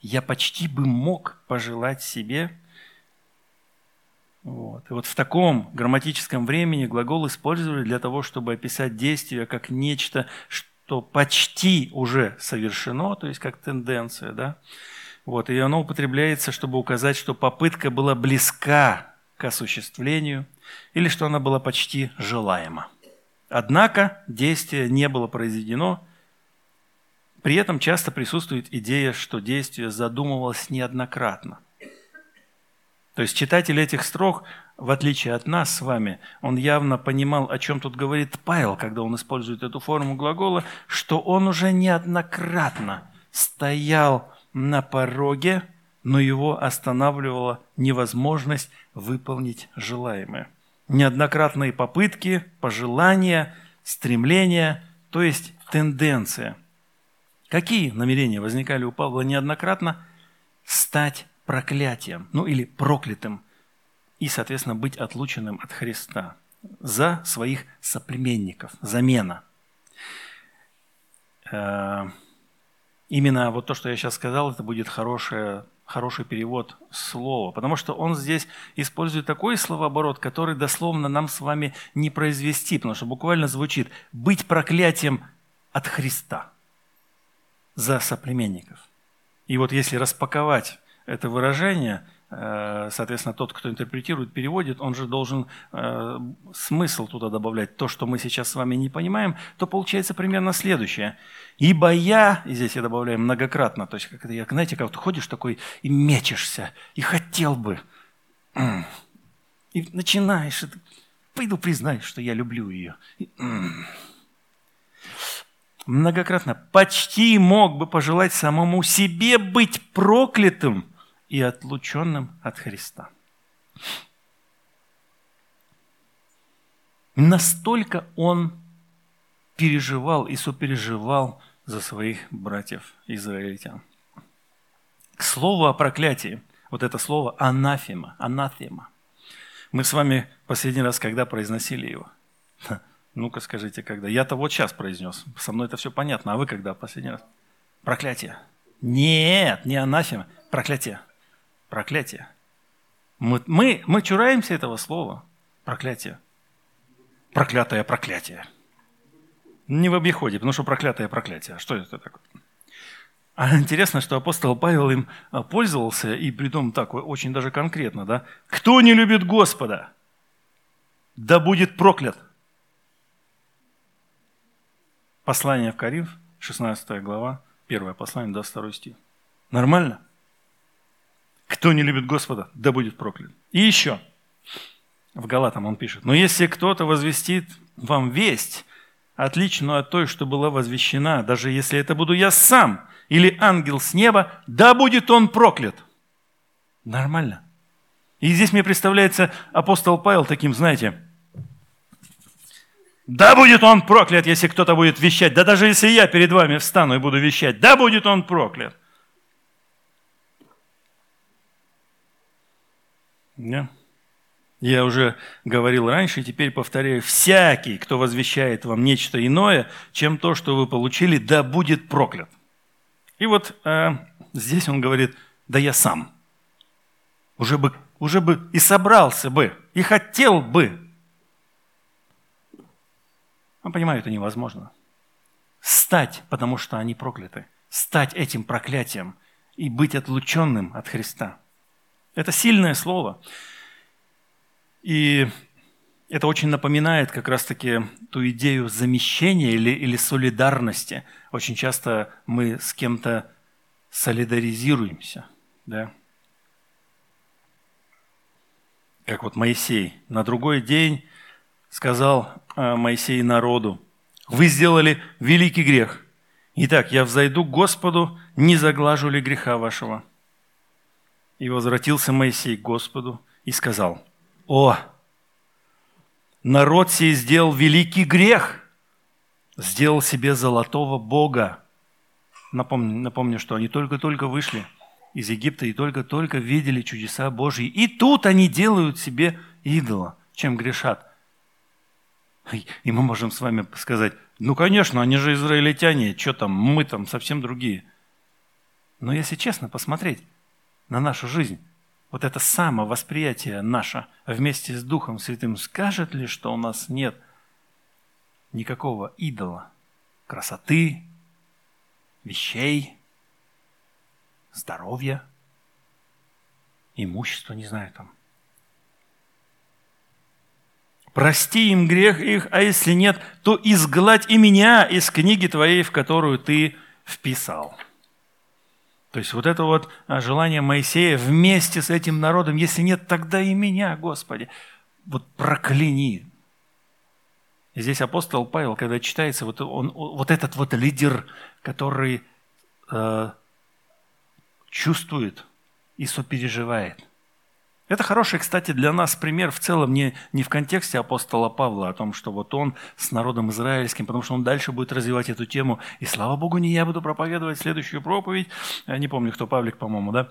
Я почти бы мог пожелать себе. Вот. И вот в таком грамматическом времени глагол использовали для того, чтобы описать действие как нечто, что что почти уже совершено, то есть как тенденция, да, вот, и оно употребляется, чтобы указать, что попытка была близка к осуществлению или что она была почти желаема. Однако действие не было произведено, при этом часто присутствует идея, что действие задумывалось неоднократно. То есть читатель этих строк в отличие от нас с вами, он явно понимал, о чем тут говорит Павел, когда он использует эту форму глагола, что он уже неоднократно стоял на пороге, но его останавливала невозможность выполнить желаемое. Неоднократные попытки, пожелания, стремления, то есть тенденция. Какие намерения возникали у Павла неоднократно? Стать проклятием, ну или проклятым – и, соответственно, быть отлученным от Христа за своих соплеменников, замена. Э, именно вот то, что я сейчас сказал, это будет хорошее, хороший перевод слова, потому что он здесь использует такой словооборот, который дословно нам с вами не произвести, потому что буквально звучит «быть проклятием от Христа за соплеменников». И вот если распаковать это выражение – Э, соответственно, тот, кто интерпретирует, переводит, он же должен э, смысл туда добавлять, то, что мы сейчас с вами не понимаем, то получается примерно следующее. «Ибо я», и здесь я добавляю многократно, то есть, как это, знаете, как ты ходишь такой и мечешься, и хотел бы, и начинаешь, пойду признай, что я люблю ее. Многократно почти мог бы пожелать самому себе быть проклятым – и отлученным от Христа. Настолько он переживал и сопереживал за своих братьев израильтян. К слову о проклятии, вот это слово анафема, анафема. Мы с вами последний раз когда произносили его? Ну-ка скажите, когда? Я-то вот сейчас произнес. Со мной это все понятно. А вы когда последний раз? Проклятие. Нет, не анафема. Проклятие. Проклятие. Мы, мы, мы чураемся этого слова. Проклятие. Проклятое проклятие. Не в обиходе, потому что проклятое проклятие. Что это такое? А интересно, что апостол Павел им а, пользовался, и при том так, очень даже конкретно, да? «Кто не любит Господа, да будет проклят». Послание в Коринф, 16 глава, 1 послание, 22 стих. Нормально? Кто не любит Господа, да будет проклят. И еще, в Галатам он пишет, «Но если кто-то возвестит вам весть, отличную от той, что была возвещена, даже если это буду я сам или ангел с неба, да будет он проклят». Нормально. И здесь мне представляется апостол Павел таким, знаете, да будет он проклят, если кто-то будет вещать. Да даже если я перед вами встану и буду вещать, да будет он проклят. Yeah. Я уже говорил раньше, и теперь повторяю, всякий, кто возвещает вам нечто иное, чем то, что вы получили, да будет проклят. И вот э, здесь он говорит, да я сам. Уже бы, уже бы и собрался бы, и хотел бы. Он понимает, это невозможно. Стать, потому что они прокляты. Стать этим проклятием и быть отлученным от Христа. Это сильное слово. И это очень напоминает как раз-таки ту идею замещения или, или солидарности. Очень часто мы с кем-то солидаризируемся. Да? Как вот Моисей. На другой день сказал э, Моисей народу, «Вы сделали великий грех. Итак, я взойду к Господу, не заглажу ли греха вашего?» И возвратился Моисей к Господу и сказал – о, народ сей сделал великий грех, сделал себе золотого бога. Напомню, напомню что они только-только вышли из Египта и только-только видели чудеса Божьи. И тут они делают себе идола, чем грешат. И мы можем с вами сказать, ну, конечно, они же израильтяне, что там, мы там совсем другие. Но если честно посмотреть на нашу жизнь, вот это самовосприятие наше вместе с Духом Святым скажет ли, что у нас нет никакого идола, красоты, вещей, здоровья, имущества, не знаю там. Прости им грех их, а если нет, то изгладь и меня из книги твоей, в которую ты вписал. То есть вот это вот а, желание Моисея вместе с этим народом, если нет, тогда и меня, Господи, вот прокляни. Здесь апостол Павел, когда читается, вот, он, вот этот вот лидер, который э, чувствует и сопереживает. Это хороший, кстати, для нас пример в целом не, не в контексте апостола Павла, о том, что вот он с народом израильским, потому что он дальше будет развивать эту тему. И слава Богу, не я буду проповедовать следующую проповедь. Я не помню, кто Павлик, по-моему, да?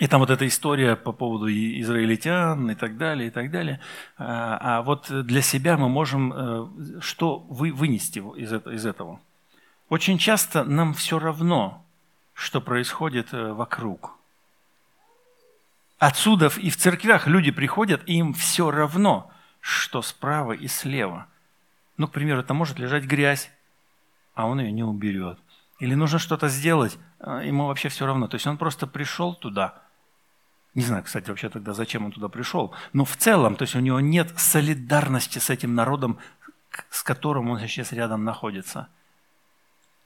И там вот эта история по поводу израильтян и так далее, и так далее. А, а вот для себя мы можем э, что вы, вынести из этого? Очень часто нам все равно, что происходит э, вокруг – Отсюда и в церквях люди приходят, и им все равно, что справа и слева. Ну, к примеру, это может лежать грязь, а он ее не уберет. Или нужно что-то сделать, а ему вообще все равно. То есть он просто пришел туда. Не знаю, кстати, вообще тогда, зачем он туда пришел. Но в целом, то есть у него нет солидарности с этим народом, с которым он сейчас рядом находится –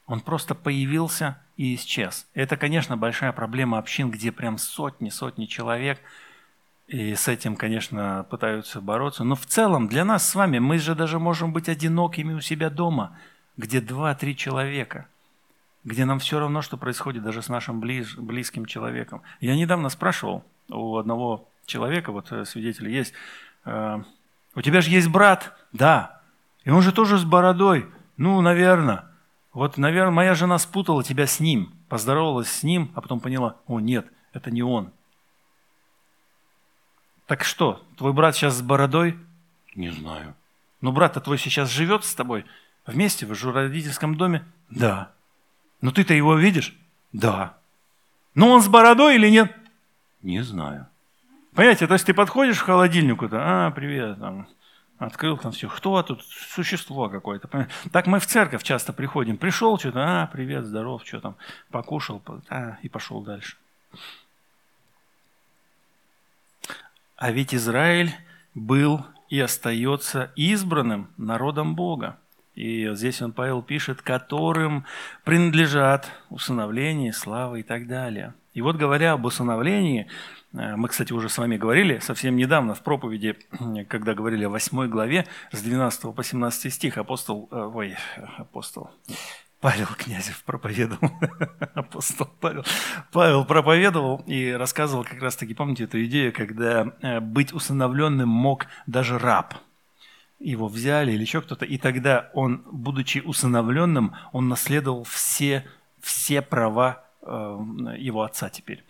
он просто появился и исчез. Это, конечно, большая проблема общин, где прям сотни, сотни человек, и с этим, конечно, пытаются бороться. Но в целом для нас с вами, мы же даже можем быть одинокими у себя дома, где два-три человека, где нам все равно, что происходит даже с нашим близ, близким человеком. Я недавно спрашивал у одного человека, вот э, свидетель есть, э, у тебя же есть брат? Да. И он же тоже с бородой? Ну, наверное. Вот, наверное, моя жена спутала тебя с ним, поздоровалась с ним, а потом поняла, о нет, это не он. Так что, твой брат сейчас с бородой? Не знаю. Но брат-то твой сейчас живет с тобой? Вместе в родительском доме? Да. Но ты-то его видишь? Да. Но он с бородой или нет? Не знаю. Понимаете, то есть ты подходишь к холодильнику-то, а, привет, там, Открыл там все. Кто тут? Существо какое-то. Так мы в церковь часто приходим. Пришел что-то, а, привет, здоров, что там, покушал, а, и пошел дальше. А ведь Израиль был и остается избранным народом Бога. И здесь он, Павел, пишет, которым принадлежат усыновление, слава и так далее. И вот говоря об усыновлении, мы, кстати, уже с вами говорили совсем недавно в проповеди, когда говорили о 8 главе, с 12 по 17 стих, апостол, э, ой, апостол, Павел Князев проповедовал, апостол Павел, Павел проповедовал и рассказывал как раз-таки, помните эту идею, когда э, быть усыновленным мог даже раб. Его взяли или еще кто-то, и тогда он, будучи усыновленным, он наследовал все, все права его отца теперь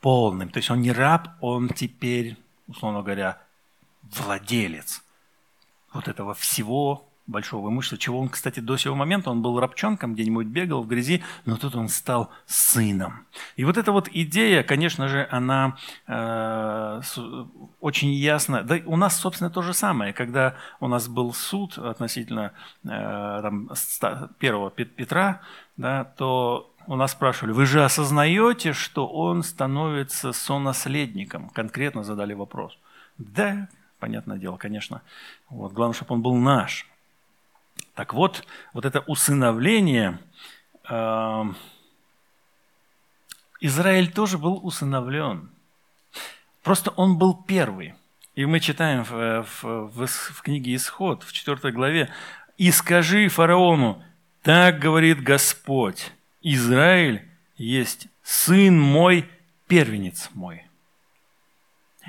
полным. То есть он не раб, он теперь, условно говоря, владелец вот этого всего большого имущества, чего он, кстати, до сего момента, он был рабчонком, где-нибудь бегал в грязи, но тут он стал сыном. И вот эта вот идея, конечно же, она э, очень ясна. Да у нас, собственно, то же самое. Когда у нас был суд относительно э, там, первого Петра, да, то у нас спрашивали, вы же осознаете, что он становится сонаследником? Конкретно задали вопрос. Да, понятное дело, конечно. Вот, главное, чтобы он был наш. Так вот, вот это усыновление, э, Израиль тоже был усыновлен. Просто он был первый. И мы читаем в, в, в, в книге Исход, в 4 главе, «И скажи фараону, так говорит Господь, Израиль есть сын мой, первенец мой.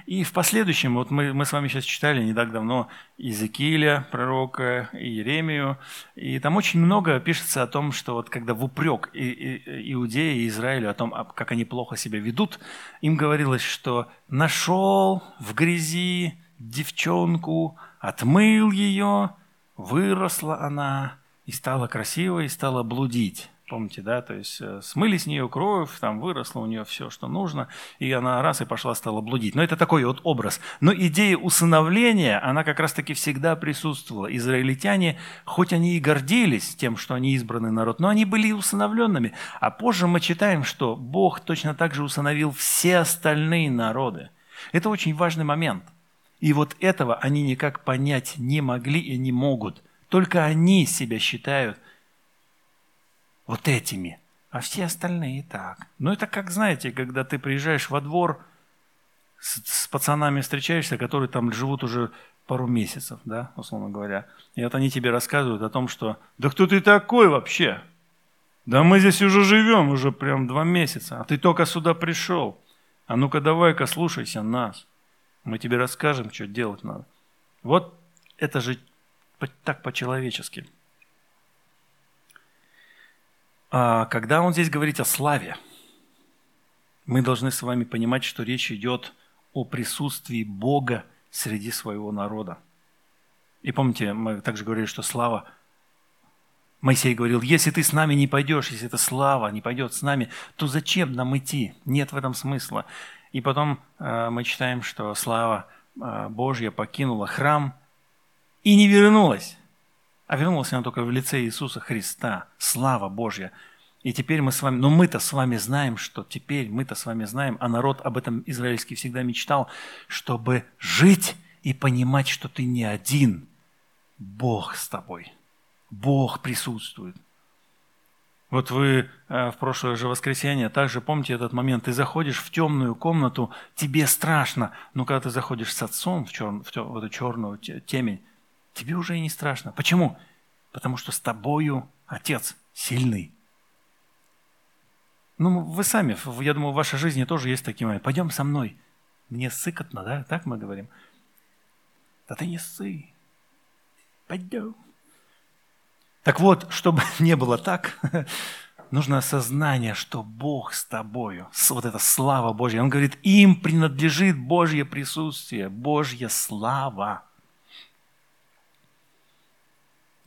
И в последующем, вот мы, мы с вами сейчас читали не так давно Иезекииля, пророка, и Еремию, и там очень много пишется о том, что вот когда в упрек и, и, Иудеи и Израилю о том, как они плохо себя ведут, им говорилось, что нашел в грязи девчонку, отмыл ее, выросла она и стала красивой, и стала блудить. Помните, да, то есть э, смыли с нее кровь, там выросло у нее все, что нужно, и она раз и пошла, стала блудить. Но это такой вот образ. Но идея усыновления, она как раз-таки всегда присутствовала. Израильтяне, хоть они и гордились тем, что они избранный народ, но они были усыновленными. А позже мы читаем, что Бог точно так же усыновил все остальные народы. Это очень важный момент. И вот этого они никак понять не могли и не могут. Только они себя считают – вот этими, а все остальные так. Ну, это как, знаете, когда ты приезжаешь во двор, с, с пацанами встречаешься, которые там живут уже пару месяцев, да, условно говоря. И вот они тебе рассказывают о том, что «Да кто ты такой вообще? Да мы здесь уже живем, уже прям два месяца, а ты только сюда пришел. А ну-ка давай-ка слушайся нас. Мы тебе расскажем, что делать надо». Вот это же так по-человечески. А когда он здесь говорит о славе, мы должны с вами понимать, что речь идет о присутствии Бога среди своего народа. И помните, мы также говорили, что слава Моисей говорил, если ты с нами не пойдешь, если эта слава не пойдет с нами, то зачем нам идти? Нет в этом смысла. И потом э, мы читаем, что слава э, Божья покинула храм и не вернулась. А вернулась она только в лице Иисуса Христа. Слава Божья. И теперь мы с вами, но мы-то с вами знаем, что теперь мы-то с вами знаем, а народ об этом израильский всегда мечтал, чтобы жить и понимать, что ты не один. Бог с тобой. Бог присутствует. Вот вы э, в прошлое же воскресенье также помните этот момент. Ты заходишь в темную комнату, тебе страшно. Но когда ты заходишь с отцом в, чер... в, тер... в эту черную темень, тебе уже и не страшно. Почему? Потому что с тобою Отец сильный. Ну, вы сами, я думаю, в вашей жизни тоже есть такие моменты. Пойдем со мной. Мне сыкотно, да? Так мы говорим. Да ты не ссы. Пойдем. Так вот, чтобы не было так, нужно осознание, что Бог с тобою, вот эта слава Божья. Он говорит, им принадлежит Божье присутствие, Божья слава.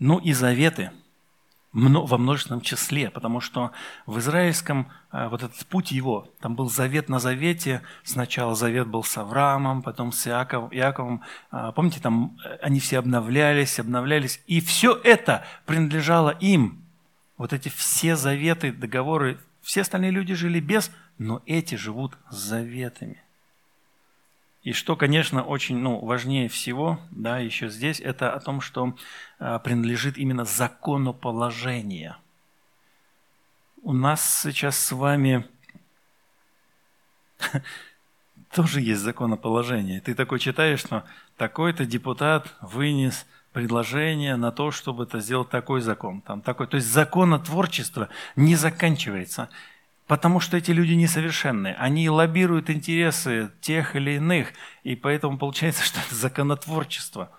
Ну и заветы, во множественном числе, потому что в израильском э, вот этот путь его, там был завет на завете, сначала завет был с Авраамом, потом с Иаков, Иаковом, а, помните, там э, они все обновлялись, обновлялись, и все это принадлежало им, вот эти все заветы, договоры, все остальные люди жили без, но эти живут с заветами. И что, конечно, очень ну, важнее всего, да, еще здесь, это о том, что э, принадлежит именно законоположение. У нас сейчас с вами тоже есть законоположение. Ты такой читаешь, что такой-то депутат вынес предложение на то, чтобы это сделать такой закон. Там такой. То есть законотворчество не заканчивается. Потому что эти люди несовершенны. Они лоббируют интересы тех или иных. И поэтому получается, что это законотворчество.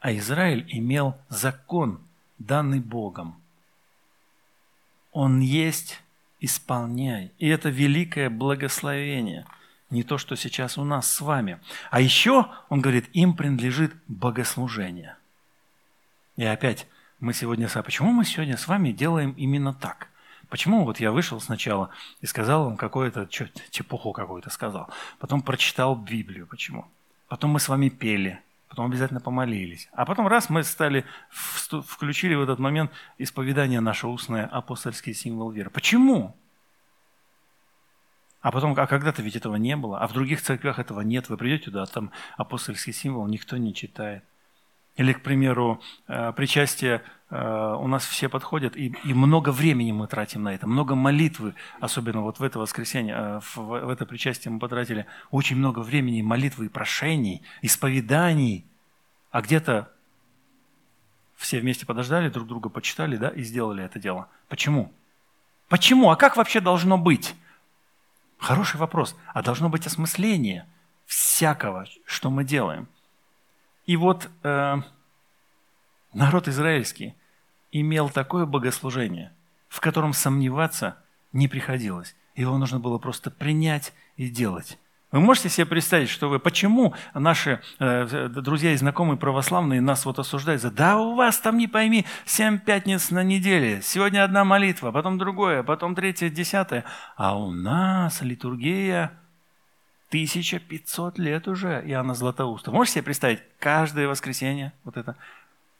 А Израиль имел закон, данный Богом. Он есть, исполняй. И это великое благословение. Не то, что сейчас у нас с вами. А еще, он говорит, им принадлежит богослужение. И опять, мы сегодня... А почему мы сегодня с вами делаем именно так? Почему вот я вышел сначала и сказал вам какое-то, чепуху какую-то сказал, потом прочитал Библию, почему? Потом мы с вами пели, потом обязательно помолились. А потом раз мы стали, включили в этот момент исповедание наше устное, апостольский символ веры. Почему? А потом, а когда-то ведь этого не было, а в других церквях этого нет. Вы придете туда, там апостольский символ никто не читает. Или, к примеру, э, причастие э, у нас все подходят, и, и много времени мы тратим на это, много молитвы, особенно вот в это воскресенье, э, в, в это причастие мы потратили очень много времени, молитвы и прошений, исповеданий, а где-то все вместе подождали, друг друга почитали, да, и сделали это дело. Почему? Почему? А как вообще должно быть? Хороший вопрос. А должно быть осмысление всякого, что мы делаем – и вот э, народ израильский имел такое богослужение, в котором сомневаться не приходилось. Его нужно было просто принять и делать. Вы можете себе представить, что вы, почему наши э, друзья и знакомые православные нас вот осуждают за, да у вас там не пойми, семь пятниц на неделе, сегодня одна молитва, потом другое, потом третье, десятое, а у нас литургия 1500 лет уже Иоанна Златоуста. Можете себе представить, каждое воскресенье, вот это,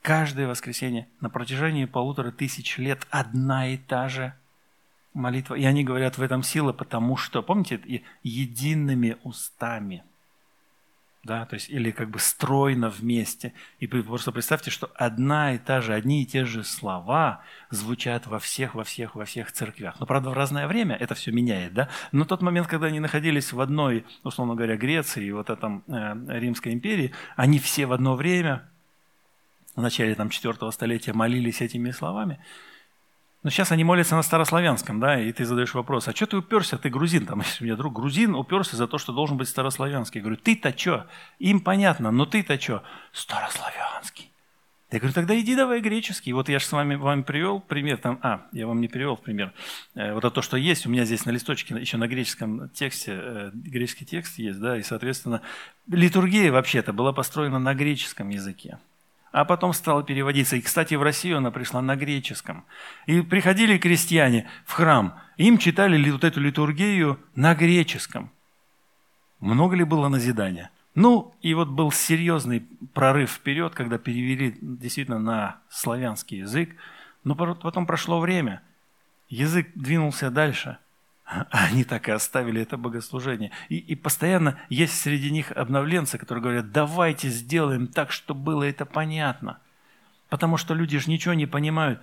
каждое воскресенье на протяжении полутора тысяч лет одна и та же молитва. И они говорят, в этом сила, потому что, помните, едиными устами – да, то есть или как бы стройно вместе. И просто представьте, что одна и та же, одни и те же слова звучат во всех, во всех, во всех церквях. Но, правда, в разное время это все меняет, да. Но тот момент, когда они находились в одной, условно говоря, Греции и вот этом э, Римской империи, они все в одно время, в начале там, 4 столетия молились этими словами, но сейчас они молятся на старославянском, да, и ты задаешь вопрос, а что ты уперся, ты грузин, там, если у меня друг грузин уперся за то, что должен быть старославянский. Я говорю, ты-то что? Им понятно, но ты-то что? Старославянский. Я говорю, тогда иди давай греческий. Вот я же с вами вам привел пример, там, а, я вам не привел пример. Э, вот это то, что есть, у меня здесь на листочке еще на греческом тексте, э, греческий текст есть, да, и, соответственно, литургия вообще-то была построена на греческом языке а потом стала переводиться. И, кстати, в Россию она пришла на греческом. И приходили крестьяне в храм, им читали вот эту литургию на греческом. Много ли было назидания? Ну, и вот был серьезный прорыв вперед, когда перевели действительно на славянский язык. Но потом прошло время, язык двинулся дальше – они так и оставили это богослужение. И, и постоянно есть среди них обновленцы, которые говорят, давайте сделаем так, чтобы было это понятно. Потому что люди же ничего не понимают.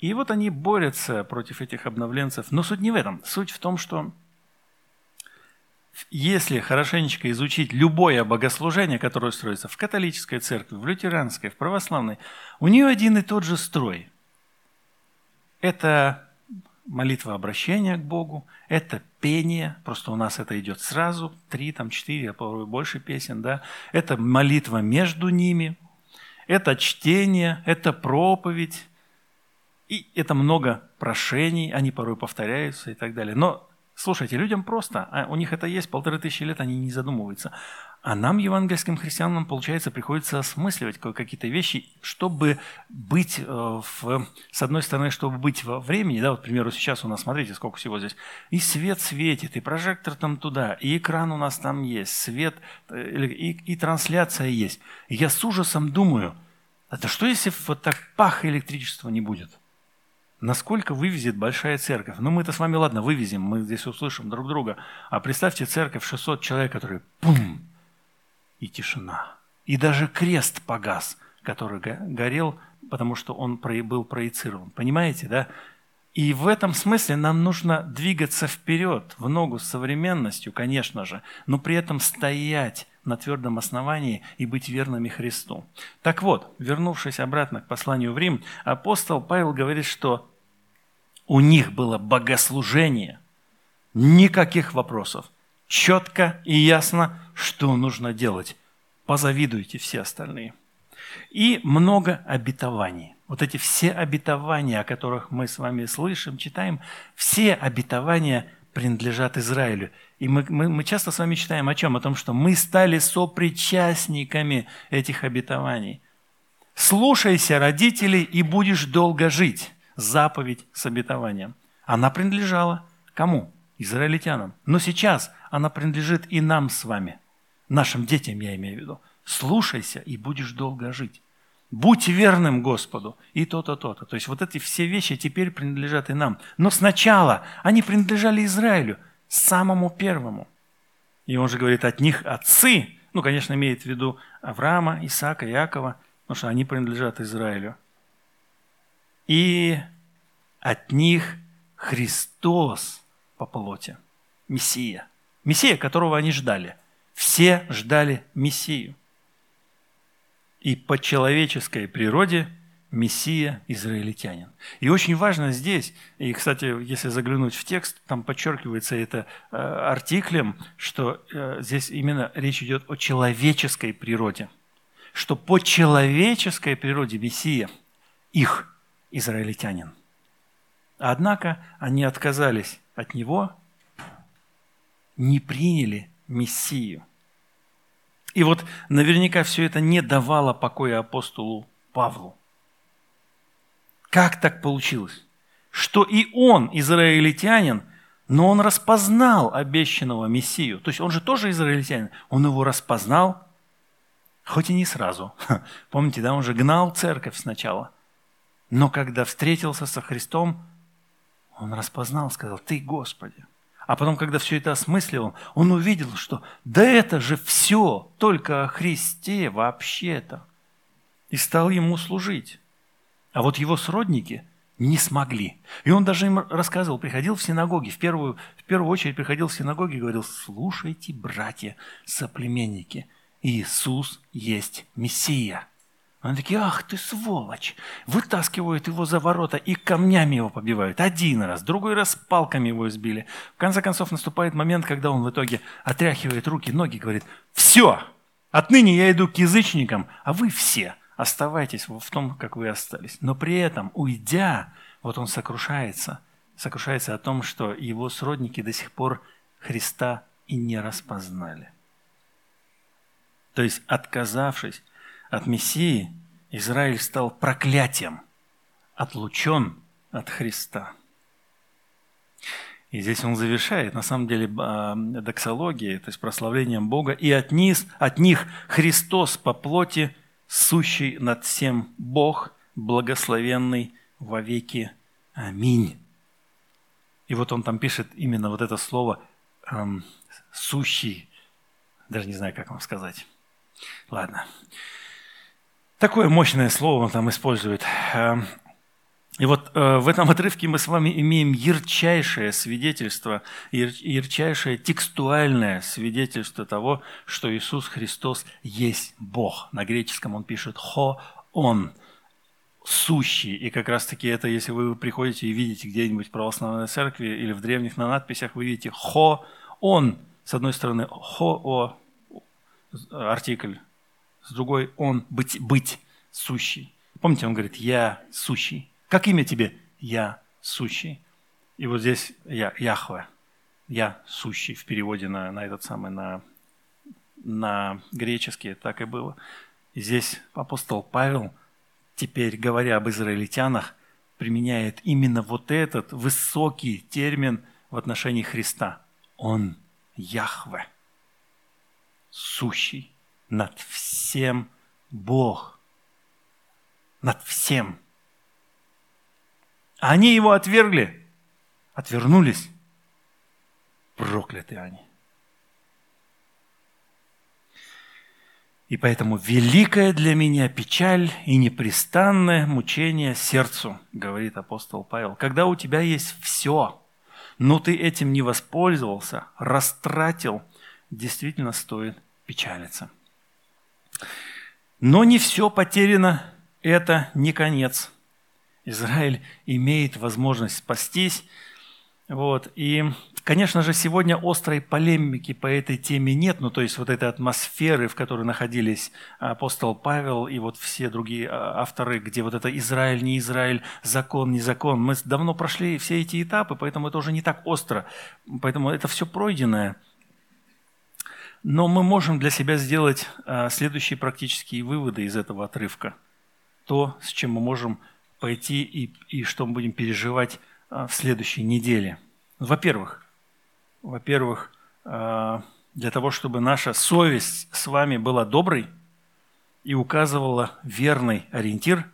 И вот они борются против этих обновленцев. Но суть не в этом. Суть в том, что если хорошенечко изучить любое богослужение, которое строится в католической церкви, в лютеранской, в православной, у нее один и тот же строй. Это молитва обращения к Богу, это пение, просто у нас это идет сразу, три, там, четыре, а порой больше песен, да, это молитва между ними, это чтение, это проповедь, и это много прошений, они порой повторяются и так далее. Но, слушайте, людям просто, а у них это есть, полторы тысячи лет они не задумываются. А нам, евангельским христианам, получается, приходится осмысливать какие-то вещи, чтобы быть, э, в, с одной стороны, чтобы быть во времени, да, вот, к примеру, сейчас у нас, смотрите, сколько всего здесь, и свет светит, и прожектор там туда, и экран у нас там есть, свет, э, и, и трансляция есть. И я с ужасом думаю, это что, если вот так пах электричества не будет? Насколько вывезет большая церковь? Ну, мы-то с вами, ладно, вывезем, мы здесь услышим друг друга. А представьте церковь 600 человек, которые пум, и тишина. И даже крест погас, который горел, потому что он был проецирован. Понимаете, да? И в этом смысле нам нужно двигаться вперед, в ногу с современностью, конечно же, но при этом стоять на твердом основании и быть верными Христу. Так вот, вернувшись обратно к посланию в Рим, апостол Павел говорит, что у них было богослужение, никаких вопросов, четко и ясно что нужно делать. Позавидуйте все остальные. И много обетований. Вот эти все обетования, о которых мы с вами слышим, читаем, все обетования принадлежат Израилю. И мы, мы, мы часто с вами читаем о чем? О том, что мы стали сопричастниками этих обетований. «Слушайся родителей, и будешь долго жить» – заповедь с обетованием. Она принадлежала кому? Израильтянам. Но сейчас она принадлежит и нам с вами – нашим детям я имею в виду, слушайся и будешь долго жить. Будь верным Господу и то-то, то-то. То есть вот эти все вещи теперь принадлежат и нам. Но сначала они принадлежали Израилю, самому первому. И он же говорит, от них отцы, ну, конечно, имеет в виду Авраама, Исаака, Якова, потому что они принадлежат Израилю. И от них Христос по плоти, Мессия. Мессия, которого они ждали – все ждали Мессию. И по человеческой природе Мессия израильтянин. И очень важно здесь, и, кстати, если заглянуть в текст, там подчеркивается это э, артиклем, что э, здесь именно речь идет о человеческой природе. Что по человеческой природе Мессия их израильтянин. Однако они отказались от него, не приняли Мессию. И вот наверняка все это не давало покоя апостолу Павлу. Как так получилось? Что и он, израильтянин, но он распознал обещанного Мессию. То есть он же тоже израильтянин. Он его распознал, хоть и не сразу. Помните, да, он же гнал церковь сначала. Но когда встретился со Христом, он распознал, сказал, ты Господи. А потом, когда все это осмысливал, он увидел, что да это же все только о Христе вообще-то. И стал ему служить. А вот его сродники не смогли. И он даже им рассказывал, приходил в синагоги, в первую, в первую очередь приходил в синагоги и говорил, слушайте, братья, соплеменники, Иисус есть Мессия. Они такие, ах ты сволочь! Вытаскивают его за ворота и камнями его побивают. Один раз, другой раз палками его избили. В конце концов наступает момент, когда он в итоге отряхивает руки, ноги, говорит, все, отныне я иду к язычникам, а вы все оставайтесь в том, как вы остались. Но при этом, уйдя, вот он сокрушается, сокрушается о том, что его сродники до сих пор Христа и не распознали. То есть, отказавшись от Мессии Израиль стал проклятием, отлучен от Христа. И здесь он завершает, на самом деле, а, доксологией, то есть прославлением Бога, и от, низ, от них Христос по плоти, сущий над всем Бог, благословенный во веки. Аминь. И вот он там пишет именно вот это слово эм, «сущий», даже не знаю, как вам сказать. Ладно. Такое мощное слово он там использует. Эм, и вот э, в этом отрывке мы с вами имеем ярчайшее свидетельство, ярчайшее текстуальное свидетельство того, что Иисус Христос есть Бог. На греческом он пишет «хо он», сущий. И как раз-таки это, если вы приходите и видите где-нибудь в православной церкви или в древних на надписях, вы видите «хо он». С одной стороны «хо-о» артикль, с другой он быть, быть сущий. Помните, он говорит, я сущий. Как имя тебе? Я сущий. И вот здесь я, Яхве, я сущий в переводе на, на этот самый, на на греческий так и было. И здесь апостол Павел, теперь говоря об израильтянах, применяет именно вот этот высокий термин в отношении Христа. Он Яхве, сущий над всем Бог, над всем. Они его отвергли, отвернулись. Прокляты они. И поэтому великая для меня печаль и непрестанное мучение сердцу, говорит апостол Павел. Когда у тебя есть все, но ты этим не воспользовался, растратил, действительно стоит печалиться. Но не все потеряно, это не конец. Израиль имеет возможность спастись. Вот. И Конечно же, сегодня острой полемики по этой теме нет, ну то есть вот этой атмосферы, в которой находились апостол Павел и вот все другие а, авторы, где вот это Израиль, не Израиль, закон, не закон. Мы давно прошли все эти этапы, поэтому это уже не так остро. Поэтому это все пройденное. Но мы можем для себя сделать а, следующие практические выводы из этого отрывка. То, с чем мы можем пойти и, и что мы будем переживать а, в следующей неделе. Во-первых, во-первых, э, для того, чтобы наша совесть с вами была доброй и указывала верный ориентир,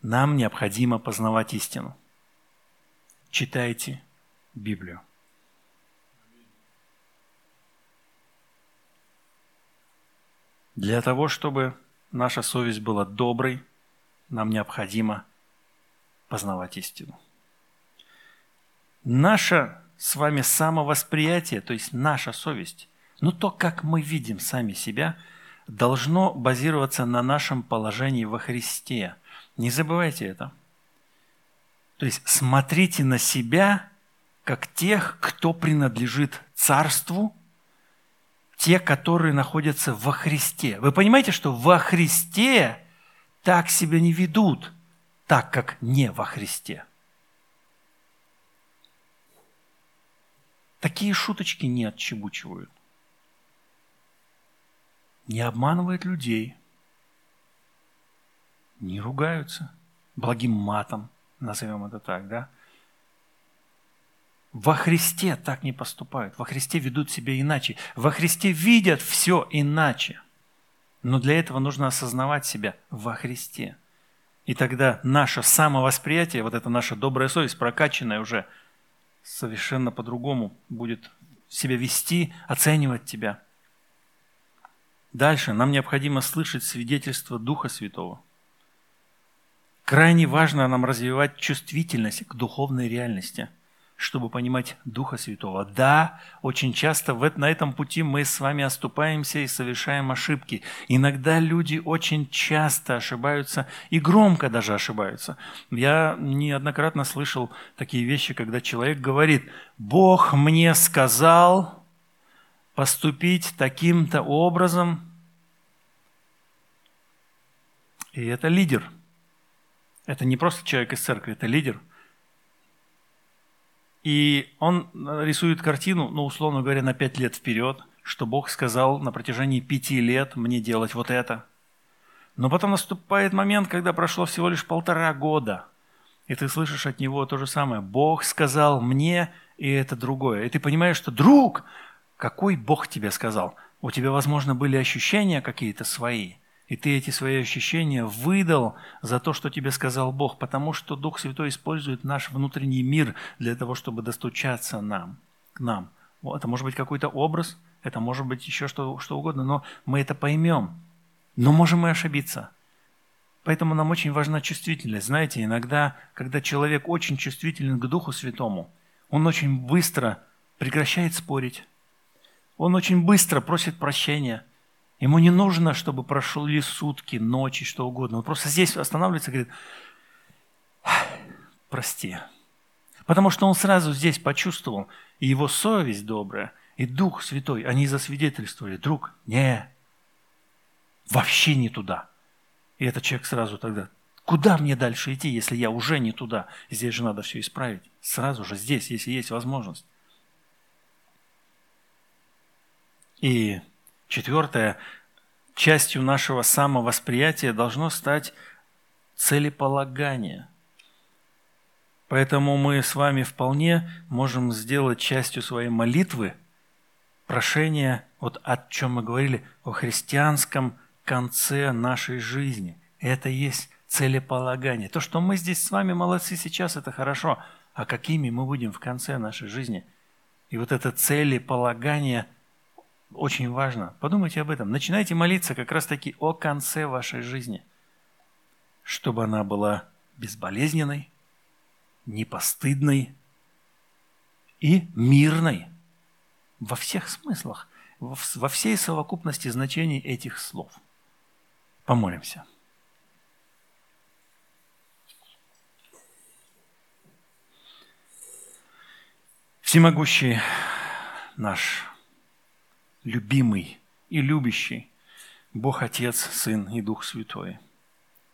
нам необходимо познавать истину. Читайте Библию. Для того, чтобы наша совесть была доброй, нам необходимо познавать истину. Наша с вами самовосприятие, то есть наша совесть, но то, как мы видим сами себя, должно базироваться на нашем положении во Христе. Не забывайте это. То есть смотрите на себя, как тех, кто принадлежит Царству, те, которые находятся во Христе. Вы понимаете, что во Христе так себя не ведут, так как не во Христе. Такие шуточки не отчебучивают. Не обманывают людей. Не ругаются благим матом, назовем это так, да? Во Христе так не поступают. Во Христе ведут себя иначе. Во Христе видят все иначе. Но для этого нужно осознавать себя во Христе. И тогда наше самовосприятие, вот эта наша добрая совесть, прокачанная уже – совершенно по-другому будет себя вести, оценивать тебя. Дальше нам необходимо слышать свидетельство Духа Святого. Крайне важно нам развивать чувствительность к духовной реальности – чтобы понимать Духа Святого. Да, очень часто в, на этом пути мы с вами оступаемся и совершаем ошибки. Иногда люди очень часто ошибаются и громко даже ошибаются. Я неоднократно слышал такие вещи, когда человек говорит, Бог мне сказал поступить таким-то образом. И это лидер. Это не просто человек из церкви, это лидер – и он рисует картину, ну, условно говоря, на пять лет вперед, что Бог сказал на протяжении пяти лет мне делать вот это. Но потом наступает момент, когда прошло всего лишь полтора года, и ты слышишь от него то же самое. Бог сказал мне, и это другое. И ты понимаешь, что друг, какой Бог тебе сказал? У тебя, возможно, были ощущения какие-то свои – и ты эти свои ощущения выдал за то, что тебе сказал Бог, потому что Дух Святой использует наш внутренний мир для того, чтобы достучаться нам, к нам. Это может быть какой-то образ, это может быть еще что, что угодно, но мы это поймем. Но можем и ошибиться. Поэтому нам очень важна чувствительность. Знаете, иногда, когда человек очень чувствителен к Духу Святому, он очень быстро прекращает спорить. Он очень быстро просит прощения – Ему не нужно, чтобы прошли сутки, ночи, что угодно. Он просто здесь останавливается и говорит, прости. Потому что он сразу здесь почувствовал, и его совесть добрая, и Дух Святой, они засвидетельствовали, друг, не, вообще не туда. И этот человек сразу тогда, куда мне дальше идти, если я уже не туда? Здесь же надо все исправить. Сразу же здесь, если есть возможность. И Четвертое. Частью нашего самовосприятия должно стать целеполагание. Поэтому мы с вами вполне можем сделать частью своей молитвы прошение, вот о чем мы говорили, о христианском конце нашей жизни. Это есть целеполагание. То, что мы здесь с вами молодцы сейчас, это хорошо. А какими мы будем в конце нашей жизни? И вот это целеполагание очень важно. Подумайте об этом. Начинайте молиться как раз-таки о конце вашей жизни, чтобы она была безболезненной, непостыдной и мирной во всех смыслах, во всей совокупности значений этих слов. Помолимся. Всемогущий наш, любимый и любящий Бог Отец, Сын и Дух Святой,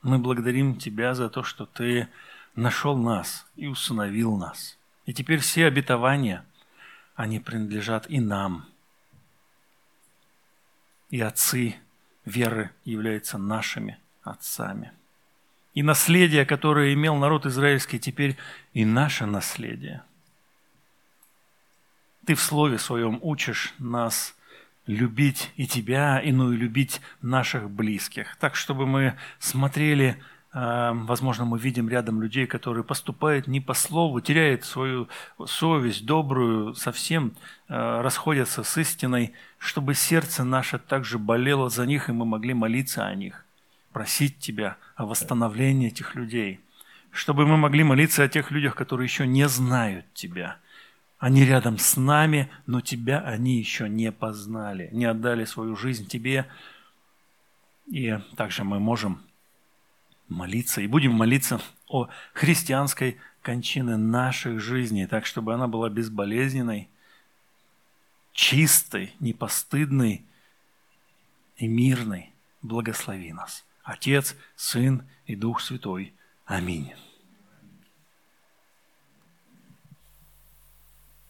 мы благодарим Тебя за то, что Ты нашел нас и усыновил нас. И теперь все обетования, они принадлежат и нам. И отцы веры являются нашими отцами. И наследие, которое имел народ израильский, теперь и наше наследие – ты в Слове Своем учишь нас любить и Тебя, и ну и любить наших близких. Так, чтобы мы смотрели, э, возможно, мы видим рядом людей, которые поступают не по слову, теряют свою совесть добрую, совсем э, расходятся с истиной, чтобы сердце наше также болело за них, и мы могли молиться о них, просить Тебя о восстановлении этих людей, чтобы мы могли молиться о тех людях, которые еще не знают Тебя – они рядом с нами, но тебя они еще не познали, не отдали свою жизнь тебе. И также мы можем молиться и будем молиться о христианской кончине наших жизней, так чтобы она была безболезненной, чистой, непостыдной и мирной. Благослови нас. Отец, Сын и Дух Святой. Аминь.